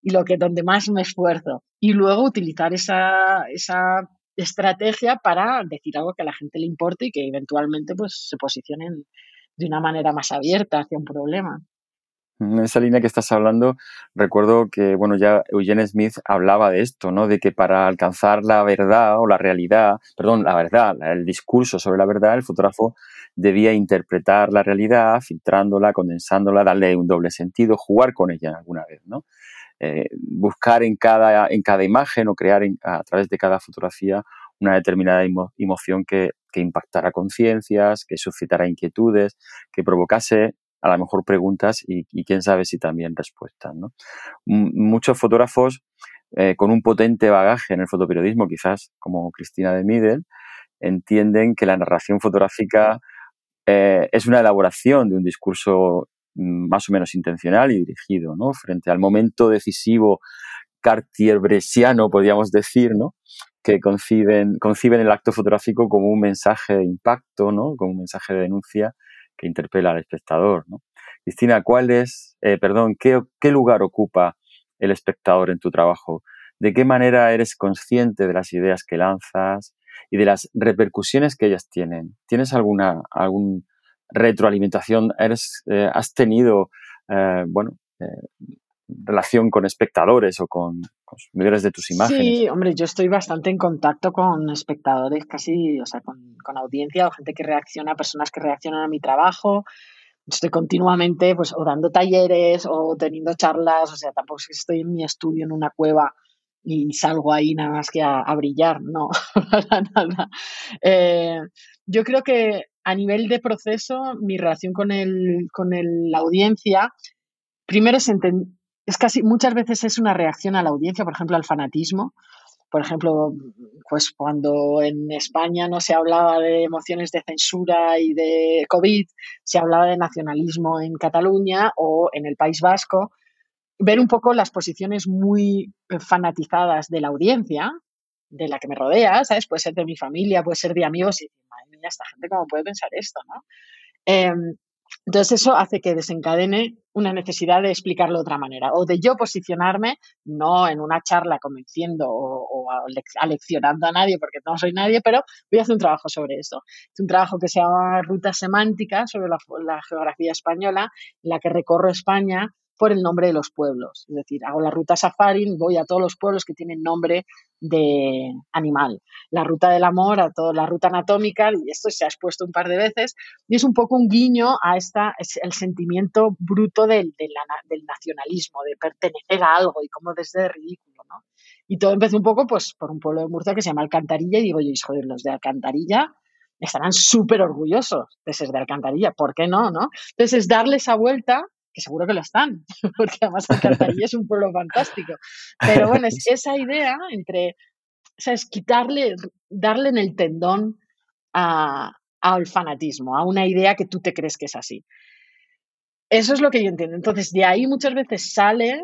y lo que donde más me esfuerzo. Y luego utilizar esa, esa estrategia para decir algo que a la gente le importe y que eventualmente pues, se posicionen de una manera más abierta hacia un problema. En esa línea que estás hablando, recuerdo que, bueno, ya Eugene Smith hablaba de esto, ¿no? De que para alcanzar la verdad o la realidad, perdón, la verdad, el discurso sobre la verdad, el fotógrafo debía interpretar la realidad, filtrándola, condensándola, darle un doble sentido, jugar con ella alguna vez, ¿no? Eh, buscar en cada, en cada imagen o crear a través de cada fotografía una determinada emoción que, que impactara conciencias, que suscitara inquietudes, que provocase a lo mejor preguntas y, quién sabe si también respuestas. ¿no? muchos fotógrafos eh, con un potente bagaje en el fotoperiodismo, quizás como Cristina de Midel, entienden que la narración fotográfica eh, es una elaboración de un discurso mm, más o menos intencional y dirigido, ¿no? Frente al momento decisivo cartier-bresiano, podríamos decir, ¿no? Que conciben, conciben el acto fotográfico como un mensaje de impacto, ¿no? Como un mensaje de denuncia que interpela al espectador. ¿no? Cristina, ¿cuál es, eh, perdón, qué, lugar ocupa el espectador en tu trabajo? ¿De qué manera eres consciente de las ideas que lanzas y de las repercusiones que ellas tienen? ¿Tienes alguna algún retroalimentación? ¿Eres, eh, ¿Has tenido, eh, bueno, relación con espectadores o con consumidores de tus imágenes. Sí, hombre, yo estoy bastante en contacto con espectadores, casi, o sea, con, con audiencia o gente que reacciona, personas que reaccionan a mi trabajo. Estoy continuamente, pues, o dando talleres o teniendo charlas, o sea, tampoco es que estoy en mi estudio en una cueva y salgo ahí nada más que a, brillar, no, [LAUGHS] para nada. Eh, yo creo que a nivel de proceso, mi relación con, el, con la audiencia, primero es, es casi, muchas veces es una reacción a la audiencia, por ejemplo, al fanatismo. Por ejemplo, pues cuando en España no se hablaba de emociones de censura y de COVID, se hablaba de nacionalismo en Cataluña o en el País Vasco, ver un poco las posiciones muy fanatizadas de la audiencia, de la que me rodea, ¿sabes? Puede ser de mi familia, puede ser de amigos, y madre mía, esta gente cómo puede pensar esto, ¿no? Em, entonces eso hace que desencadene una necesidad de explicarlo de otra manera o de yo posicionarme, no en una charla convenciendo o, aleccionando a nadie porque no soy nadie, pero voy a hacer un trabajo sobre eso. Es un trabajo que se llama Ruta Semántica sobre la, la geografía española, en la que recorro España por el nombre de los pueblos. Es decir, hago la ruta safari, voy a todos los pueblos que tienen nombre de animal. La ruta del amor, a toda la ruta anatómica, y esto se ha expuesto un par de veces, y es un poco un guiño a esta, el sentimiento bruto del, del nacionalismo, de pertenecer a algo y cómo desde ridículo, ¿no? Y todo empezó un poco pues por un pueblo de Murcia que se llama Alcantarilla y digo yo, joder, los de Alcantarilla estarán súper orgullosos de ser de Alcantarilla, ¿por qué no, no? Entonces es darle esa vuelta que seguro que lo están, [LAUGHS] porque además Alcantarilla es un pueblo fantástico. Pero bueno, es [LAUGHS] esa idea entre, o sea, es quitarle, darle en el tendón al fanatismo, a una idea que tú te crees que es así. Eso es lo que yo entiendo. Entonces, de ahí muchas veces sale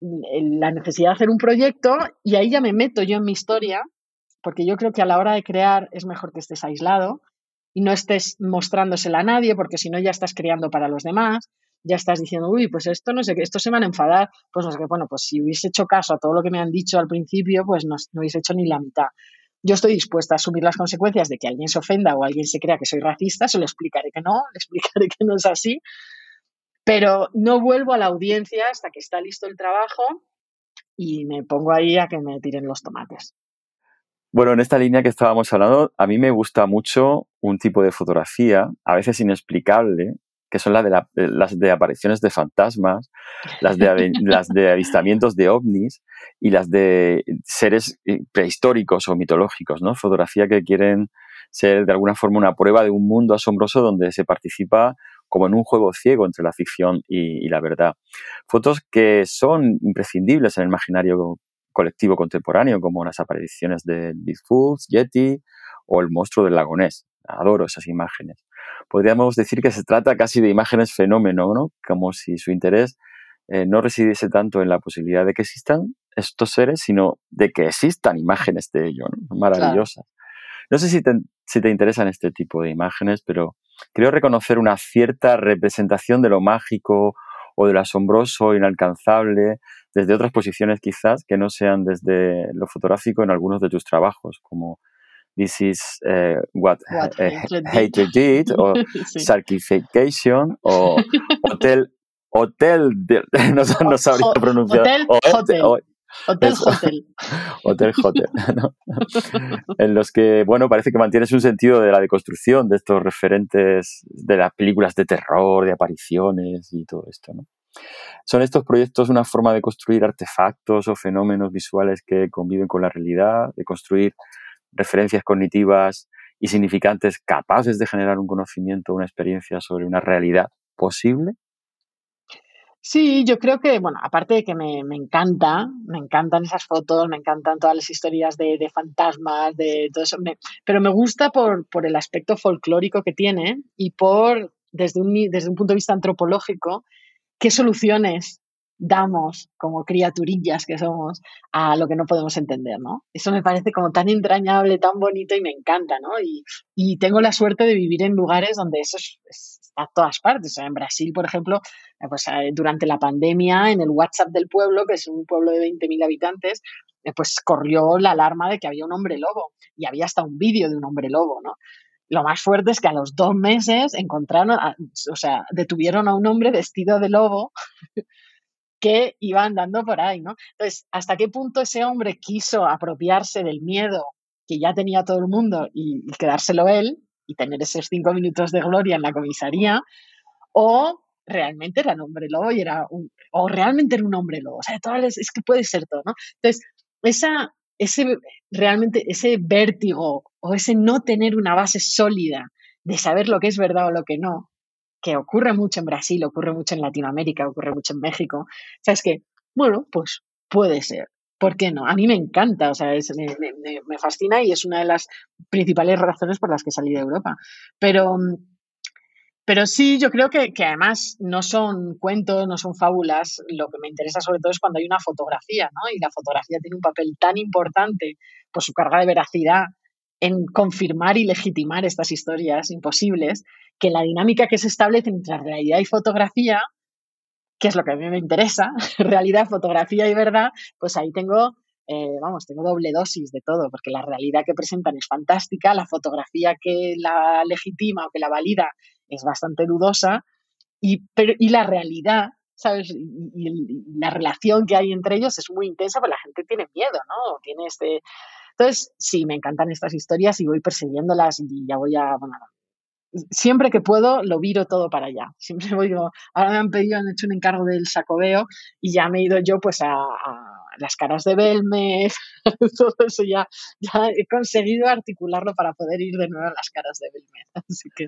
la necesidad de hacer un proyecto y ahí ya me meto yo en mi historia, porque yo creo que a la hora de crear es mejor que estés aislado y no estés mostrándosela a nadie, porque si no ya estás creando para los demás, ya estás diciendo, uy, pues esto no sé qué, esto se van a enfadar, pues no sé qué, bueno, pues si hubiese hecho caso a todo lo que me han dicho al principio, pues no, no hubiese hecho ni la mitad. Yo estoy dispuesta a asumir las consecuencias de que alguien se ofenda o alguien se crea que soy racista, se lo explicaré que no, [LAUGHS] le explicaré que no es así, pero no vuelvo a la audiencia hasta que está listo el trabajo y me pongo ahí a que me tiren los tomates. Bueno, en esta línea que estábamos hablando, a mí me gusta mucho un tipo de fotografía, a veces inexplicable, que son de las de apariciones de fantasmas, las de, [LAUGHS] las de avistamientos de ovnis y las de seres eh, prehistóricos o mitológicos, ¿no? Fotografía que quieren ser de alguna forma una prueba de un mundo asombroso donde se participa como en un juego ciego entre la ficción y, y la verdad. Fotos que son imprescindibles en el imaginario colectivo contemporáneo, como las apariciones de Bigfoot, Yeti o el monstruo del lagonés. Adoro esas imágenes. Podríamos decir que se trata casi de imágenes fenómeno, ¿no? Como si su interés eh, no residiese tanto en la posibilidad de que existan estos seres, sino de que existan imágenes de ellos, maravillosas. No sé si te, si te interesan este tipo de imágenes, pero creo reconocer una cierta representación de lo mágico o de lo asombroso, inalcanzable, desde otras posiciones quizás que no sean desde lo fotográfico en algunos de tus trabajos, como This is uh, what, what Hatred did, o [LAUGHS] Sarkification, o Hotel, Hotel, de, [LAUGHS] no, no sabría pronunciar. Hotel, [LAUGHS] Hotel. Hotel Hotel. Hotel Hotel. ¿no? en los que, bueno, parece que mantienes un sentido de la deconstrucción de estos referentes de las películas de terror, de apariciones y todo esto, ¿no? ¿Son estos proyectos una forma de construir artefactos o fenómenos visuales que conviven con la realidad, de construir referencias cognitivas y significantes capaces de generar un conocimiento, una experiencia sobre una realidad posible? Sí, yo creo que, bueno, aparte de que me, encanta, me encantan esas fotos, me encantan todas las historias de, fantasmas, de todo eso, pero me gusta por, el aspecto folclórico que tiene y por, desde un punto de vista antropológico, qué soluciones damos como criaturillas que somos a lo que no podemos entender, ¿no? Eso me parece como tan entrañable, tan bonito y me encanta, ¿no? Y, tengo la suerte de vivir en lugares donde eso está a todas partes. en Brasil, por ejemplo, eh, pues eh, durante la pandemia, en el WhatsApp del pueblo, que es un pueblo de 20.000 habitantes, eh, pues corrió la alarma de que había un hombre lobo y había hasta un vídeo de un hombre lobo, ¿no? Lo más fuerte es que a los dos meses encontraron, o sea, detuvieron a un hombre vestido de lobo [LAUGHS] que iba andando por ahí, ¿no? Entonces, ¿hasta qué punto ese hombre quiso apropiarse del miedo que ya tenía todo el mundo y, quedárselo él y tener esos cinco minutos de gloria en la comisaría? ¿O realmente era un hombre lobo y era o realmente era un hombre lobo? O sea, es que puede ser todo, ¿no? Entonces, esa, ese, realmente ese vértigo o ese no tener una base sólida de saber lo que es verdad o lo que no, que ocurre mucho en Brasil, ocurre mucho en Latinoamérica, ocurre mucho en México. O sea, es que, bueno, pues puede ser. ¿Por qué no? A mí me encanta, o sea, me, fascina y es una de las principales razones por las que salí de Europa. Pero, pero sí, yo creo que, además no son cuentos, no son fábulas. Lo que me interesa sobre todo es cuando hay una fotografía, ¿no? Y la fotografía tiene un papel tan importante por su carga de veracidad en confirmar y legitimar estas historias imposibles, que la dinámica que se establece entre realidad y fotografía, que es lo que a mí me interesa, [LAUGHS] realidad, fotografía y verdad, pues ahí tengo, eh, vamos, tengo doble dosis de todo, porque la realidad que presentan es fantástica, la fotografía que la legitima o que la valida es bastante dudosa, y, pero, y la realidad ¿sabes? Y, la relación que hay entre ellos es muy intensa, pero la gente tiene miedo, ¿no? Tiene este, entonces, sí, me encantan estas historias y voy persiguiéndolas y ya voy a, bueno, siempre que puedo lo viro todo para allá. [LAUGHS] Siempre voy, digo, ahora me han pedido, han hecho un encargo del sacobeo y ya me he ido yo pues a, las caras de Belmez, [LAUGHS] todo eso ya, ya he conseguido articularlo para poder ir de nuevo a las caras de Belmez. [LAUGHS] Así que,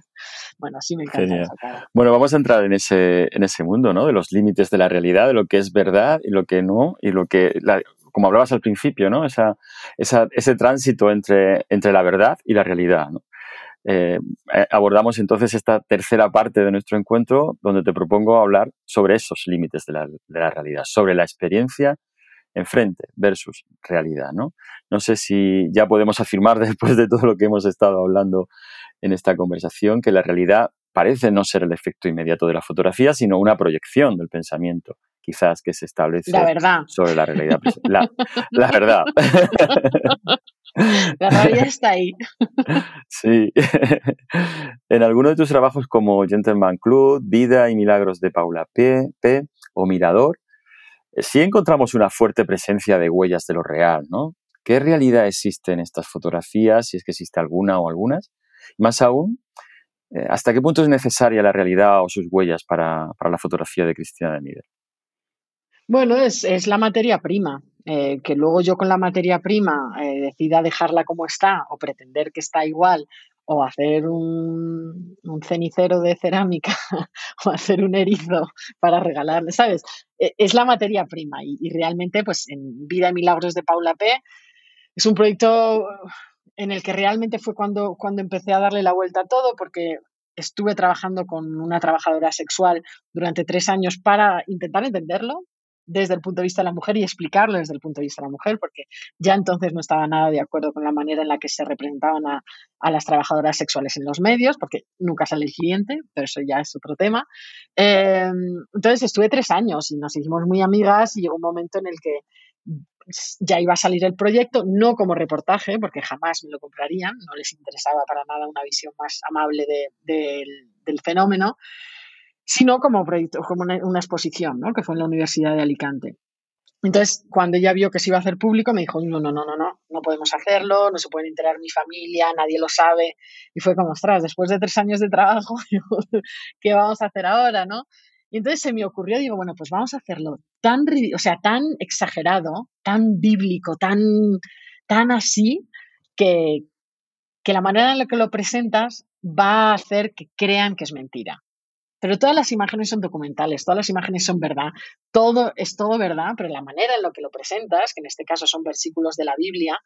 bueno, sí me encanta. Bueno, vamos a entrar en ese, en ese mundo, ¿no? De los límites de la realidad, de lo que es verdad y lo que no, y lo que, como hablabas al principio, ¿no? Esa, ese tránsito entre, entre la verdad y la realidad, eh, eh, abordamos entonces esta tercera parte de nuestro encuentro donde te propongo hablar sobre esos límites de la, de la realidad, sobre la experiencia enfrente versus realidad, ¿no? No sé si ya podemos afirmar [LAUGHS] después de todo lo que hemos estado hablando en esta conversación que la realidad parece no ser el efecto inmediato de la fotografía, sino una proyección del pensamiento quizás que se establece sobre la realidad. La, [LAUGHS] la verdad. [LAUGHS] La realidad está ahí. Sí. [LAUGHS] En alguno de tus trabajos como Gentleman Club, Vida y Milagros de Paula P. P o Mirador, eh, sí encontramos una fuerte presencia de huellas de lo real, ¿no? ¿Qué realidad existe en estas fotografías, si es que existe alguna o algunas? Más aún, eh, ¿hasta qué punto es necesaria la realidad o sus huellas para, la fotografía de Cristina de Mider? Bueno, es, la materia prima. Eh, que luego yo con la materia prima eh, decida dejarla como está o pretender que está igual o hacer un, cenicero de cerámica [LAUGHS] o hacer un erizo para regalarle, ¿sabes? E, es la materia prima y, realmente pues en Vida y Milagros de Paula P. es un proyecto en el que realmente fue cuando, cuando empecé a darle la vuelta a todo porque estuve trabajando con una trabajadora sexual durante tres años para intentar entenderlo, desde el punto de vista de la mujer y explicarlo desde el punto de vista de la mujer, porque ya entonces no estaba nada de acuerdo con la manera en la que se representaban a, las trabajadoras sexuales en los medios, porque nunca sale el cliente, pero eso ya es otro tema. Em, entonces estuve tres años y nos hicimos muy amigas y llegó un momento en el que ya iba a salir el proyecto, no como reportaje, porque jamás me lo comprarían, no les interesaba para nada una visión más amable del fenómeno, sino como proyecto, como una, exposición, ¿no? que fue en la Universidad de Alicante. Entonces, cuando ella vio que se iba a hacer público, me dijo, no, no, no, no, no, no podemos hacerlo, no se puede enterar mi familia, nadie lo sabe. Y fue como, ostras, después de tres años de trabajo, [LAUGHS] ¿qué vamos a hacer ahora, no? Y entonces se me ocurrió, digo, bueno, pues vamos a hacerlo tan, o sea, tan exagerado, tan bíblico, tan, tan así, que, que la manera en la que lo presentas va a hacer que crean que es mentira. Pero todas las imágenes son documentales, todas las imágenes son verdad, todo es todo verdad, pero la manera en la que lo presentas, que en este caso son versículos de la Biblia,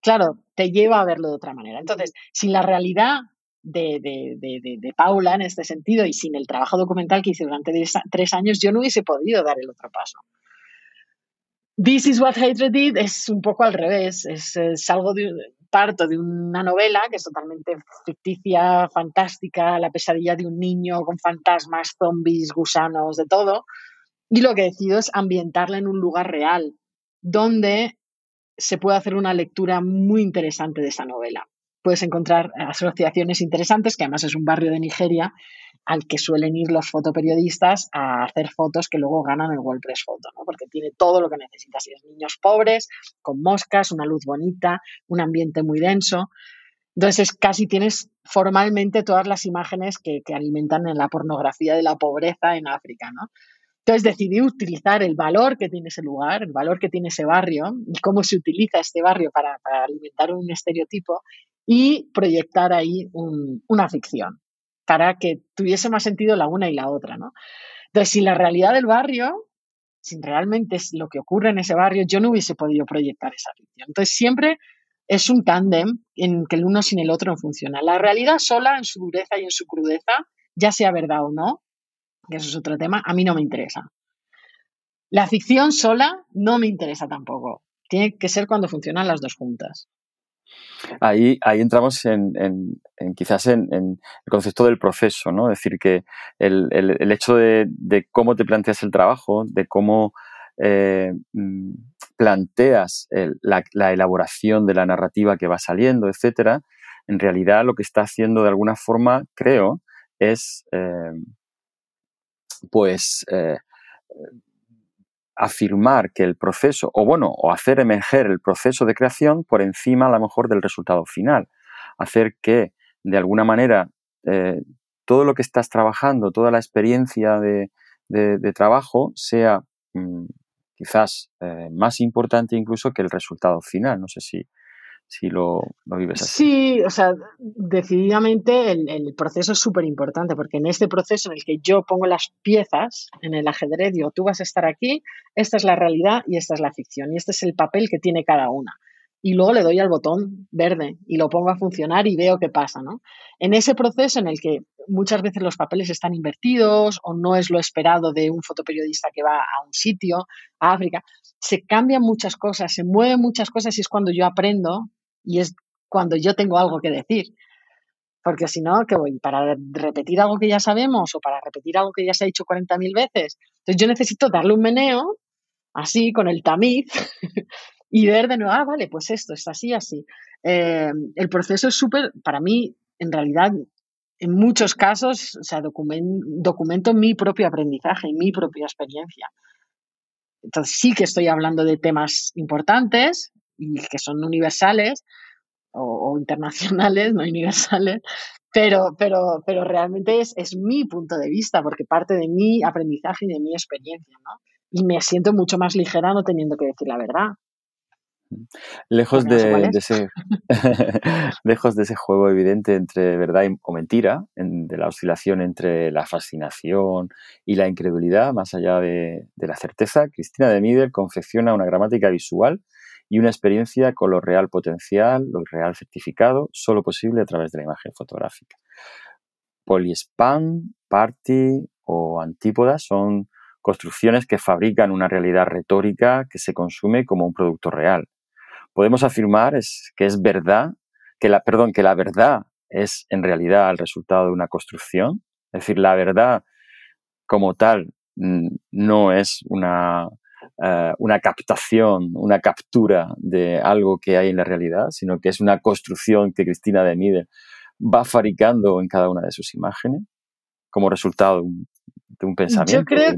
claro, te lleva a verlo de otra manera. Entonces, sin la realidad de, de, Paula en este sentido y sin el trabajo documental que hice durante tres años, yo no hubiese podido dar el otro paso. This is what hatred did es un poco al revés, es, es algo de, parto de una novela que es totalmente ficticia, fantástica, la pesadilla de un niño con fantasmas, zombies, gusanos, de todo. Y lo que decido es ambientarla en un lugar real, donde se puede hacer una lectura muy interesante de esa novela. Puedes encontrar asociaciones interesantes, que además es un barrio de Nigeria al que suelen ir los fotoperiodistas a hacer fotos que luego ganan el WordPress Photo, ¿no? porque tiene todo lo que necesitas. Si es niños pobres, con moscas, una luz bonita, un ambiente muy denso. Entonces casi tienes formalmente todas las imágenes que, alimentan en la pornografía de la pobreza en África, ¿no? Entonces decidí utilizar el valor que tiene ese lugar, el valor que tiene ese barrio y cómo se utiliza este barrio para, alimentar un estereotipo y proyectar ahí una ficción para que tuviese más sentido la una y la otra, ¿no? Entonces, sin la realidad del barrio, sin realmente es lo que ocurre en ese barrio, yo no hubiese podido proyectar esa ficción. Entonces, siempre es un tándem en que el uno sin el otro no funciona. La realidad sola, en su dureza y en su crudeza, ya sea verdad o no, que eso es otro tema, a mí no me interesa. La ficción sola no me interesa tampoco. Tiene que ser cuando funcionan las dos juntas. Ahí, ahí entramos en, quizás en, el concepto del proceso, ¿no? Es decir, que el, hecho de, cómo te planteas el trabajo, de cómo eh, mm, planteas la, elaboración de la narrativa que va saliendo, etcétera, en realidad lo que está haciendo de alguna forma, creo, es eh, pues eh, afirmar que el proceso, o bueno, o hacer emerger el proceso de creación por encima a lo mejor del resultado final. Hacer que, de alguna manera, eh, todo lo que estás trabajando, toda la experiencia de, trabajo sea mm, quizás eh, más importante incluso que el resultado final. No sé si, si lo, vives así. Sí, o sea, decididamente el, proceso es súper importante porque en este proceso en el que yo pongo las piezas en el ajedrez, digo, tú vas a estar aquí, esta es la realidad y esta es la ficción y este es el papel que tiene cada una. Y luego le doy al botón verde y lo pongo a funcionar y veo qué pasa, ¿no? En ese proceso en el que muchas veces los papeles están invertidos o no es lo esperado de un fotoperiodista que va a un sitio, a África, se cambian muchas cosas, se mueven muchas cosas y es cuando yo aprendo y es cuando yo tengo algo que decir. Porque si no, ¿qué voy? ¿Para repetir algo que ya sabemos o para repetir algo que ya se ha dicho 40.000 veces? Entonces yo necesito darle un meneo, así, con el tamiz, [LAUGHS] y ver de nuevo, ah, vale, pues esto es así, así. Eh, el proceso es súper, para mí, en realidad, en muchos casos, o sea, documento mi propio aprendizaje y mi propia experiencia. Entonces sí que estoy hablando de temas importantes, y que son universales o, internacionales, [LAUGHS] no universales, pero, pero, pero realmente es, es, mi punto de vista, porque parte de mi aprendizaje y de mi experiencia, ¿no? Y me siento mucho más ligera no teniendo que decir la verdad. Lejos de, ese, [LAUGHS] [LAUGHS] lejos de ese juego evidente entre verdad o mentira, de la oscilación entre la fascinación y la incredulidad, más allá de, de la certeza, Cristina de Mieder confecciona una gramática visual y una experiencia con lo real potencial, lo real certificado, solo posible a través de la imagen fotográfica. Poliespan, Party o Antípoda son construcciones que fabrican una realidad retórica que se consume como un producto real. Podemos afirmar es, que es verdad, que la, perdón, que la verdad es en realidad el resultado de una construcción. Es decir, la verdad como tal mm, no es una, eh, una captación, una captura de algo que hay en la realidad, sino que es una construcción que Cristina de Mide va fabricando en cada una de sus imágenes como resultado de un pensamiento. Yo creo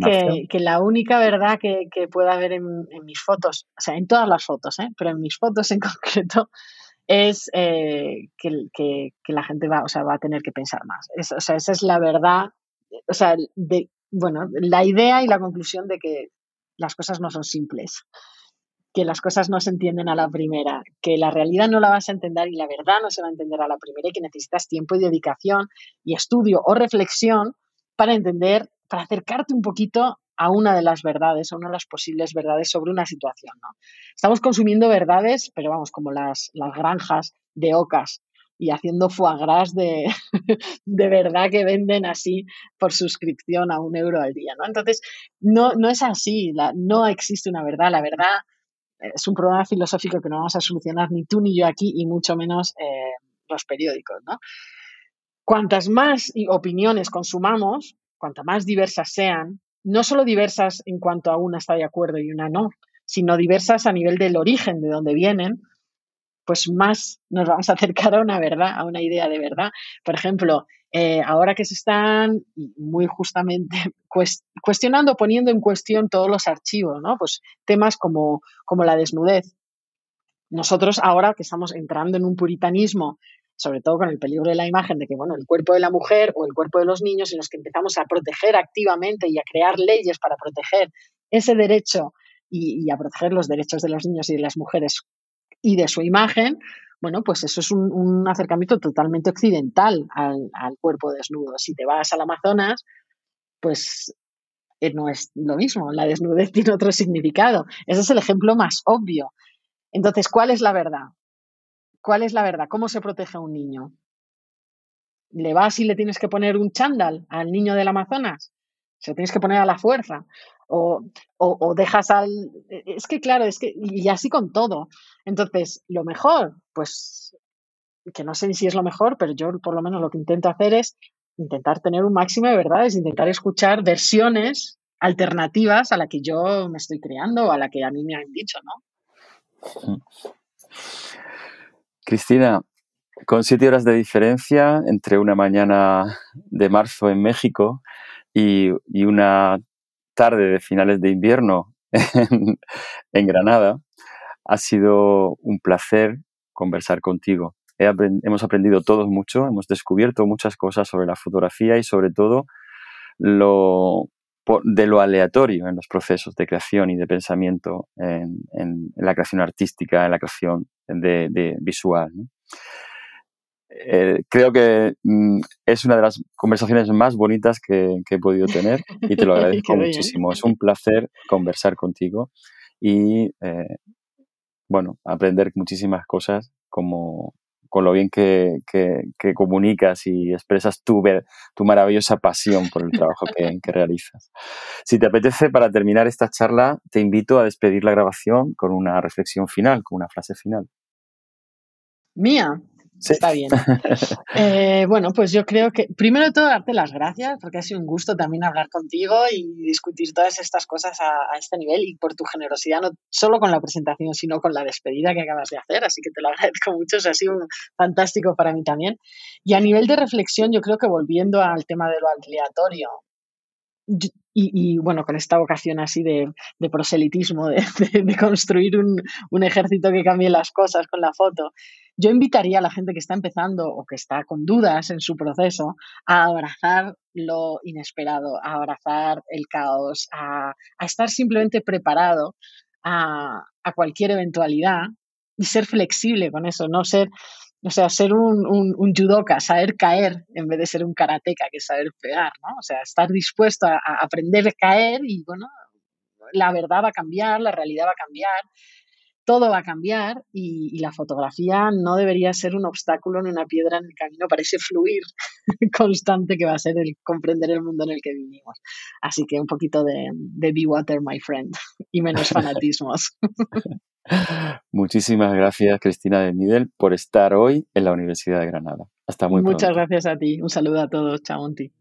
que, la única verdad que, que pueda haber en, mis fotos, o sea, en todas las fotos, ¿eh? pero en mis fotos en [LAUGHS] concreto, es eh, que, la gente va, o sea, va a tener que pensar más. o sea, esa es la verdad, o sea, de, bueno, la idea y la conclusión de que las cosas no son simples, que las cosas no se entienden a la primera, que la realidad no la vas a entender y la verdad no se va a entender a la primera y que necesitas tiempo y dedicación y estudio o reflexión para entender, para acercarte un poquito a una de las verdades, a una de las posibles verdades sobre una situación. ¿no? Estamos consumiendo verdades, pero vamos, como las, las granjas de ocas y haciendo foie gras de, [LAUGHS] de verdad que venden así por suscripción a un euro al día, ¿no? Entonces, no, no es así, no existe una verdad, la verdad es un problema filosófico que no vamos a solucionar ni tú ni yo aquí y mucho menos eh, los periódicos, ¿no? Cuantas más opiniones consumamos, cuantas más diversas sean, no solo diversas en cuanto a una está de acuerdo y una no, sino diversas a nivel del origen de dónde vienen, pues más nos vamos a acercar a una verdad, a una idea de verdad. Por ejemplo, eh, ahora que se están muy justamente [LAUGHS] cuestionando, poniendo en cuestión todos los archivos, ¿no? Pues temas como, como la desnudez. Nosotros ahora que estamos entrando en un puritanismo, sobre todo con el peligro de la imagen de que, bueno, el cuerpo de la mujer o el cuerpo de los niños en los que empezamos a proteger activamente y a crear leyes para proteger ese derecho y, a proteger los derechos de los niños y de las mujeres y de su imagen, bueno, pues eso es un, acercamiento totalmente occidental al, cuerpo desnudo. Si te vas al Amazonas, pues eh, no es lo mismo, la desnudez [LAUGHS] tiene otro significado. Ese es el ejemplo más obvio. Entonces, ¿cuál es la verdad? ¿Cuál es la verdad? ¿Cómo se protege a un niño? ¿Le vas y le tienes que poner un chándal al niño del Amazonas? Se lo tienes que poner a la fuerza o, o, dejas al... Es que claro, es que... Y así con todo. Entonces, lo mejor, pues, que no sé si es lo mejor, pero yo por lo menos lo que intento hacer es intentar tener un máximo de verdades, intentar escuchar versiones alternativas a la que yo me estoy creando o a la que a mí me han dicho, ¿no? [LAUGHS] Cristina, con siete horas de diferencia entre una mañana de marzo en México y, y una tarde de finales de invierno [LAUGHS] en, Granada. Ha sido un placer conversar contigo. hemos aprendido todos mucho, hemos descubierto muchas cosas sobre la fotografía y sobre todo lo, de lo aleatorio en los procesos de creación y de pensamiento en, la creación artística, en la creación de, visual. Eh, creo que mm, es una de las conversaciones más bonitas que, he podido tener y te lo [LAUGHS] agradezco muchísimo. Es un placer conversar contigo y, eh, bueno, aprender muchísimas cosas como con lo bien que, comunicas y expresas tu, tu maravillosa pasión por el trabajo que, [LAUGHS] que realizas. Si te apetece, para terminar esta charla, te invito a despedir la grabación con una reflexión final, con una frase final. Mía, Está bien. [LAUGHS] Eh, bueno, pues yo creo que, primero de todo, darte las gracias, porque ha sido un gusto también hablar contigo y discutir todas estas cosas a, este nivel y por tu generosidad, no solo con la presentación, sino con la despedida que acabas de hacer. Así que te lo [LAUGHS] agradezco mucho, ha sido fantástico para mí también. Y a nivel de reflexión, yo creo que volviendo al tema de lo aleatorio, y, bueno, con esta vocación así de, proselitismo, de, construir un, ejército que cambie las cosas con la foto, yo invitaría a la gente que está empezando o que está con dudas en su proceso a abrazar lo inesperado, a abrazar el caos, a, estar simplemente preparado a cualquier eventualidad y ser flexible con eso, no ser o sea, ser un, un, judoka, saber caer en vez de ser un karateca, que es saber pegar, ¿no? O sea, estar dispuesto a, aprender a caer y, bueno, la verdad va a cambiar, la realidad va a cambiar, todo va a cambiar y, la fotografía no debería ser un obstáculo ni una piedra en el camino para ese fluir [LAUGHS] constante que va a ser el comprender el mundo en el que vivimos. Así que un poquito de, de Be Water, my friend, y menos [LAUGHS] fanatismos. [LAUGHS] Muchísimas gracias, Cristina de Midel, por estar hoy en la Universidad de Granada. Hasta muy Muchas gracias a ti. Un saludo a todos. Chao, Monty.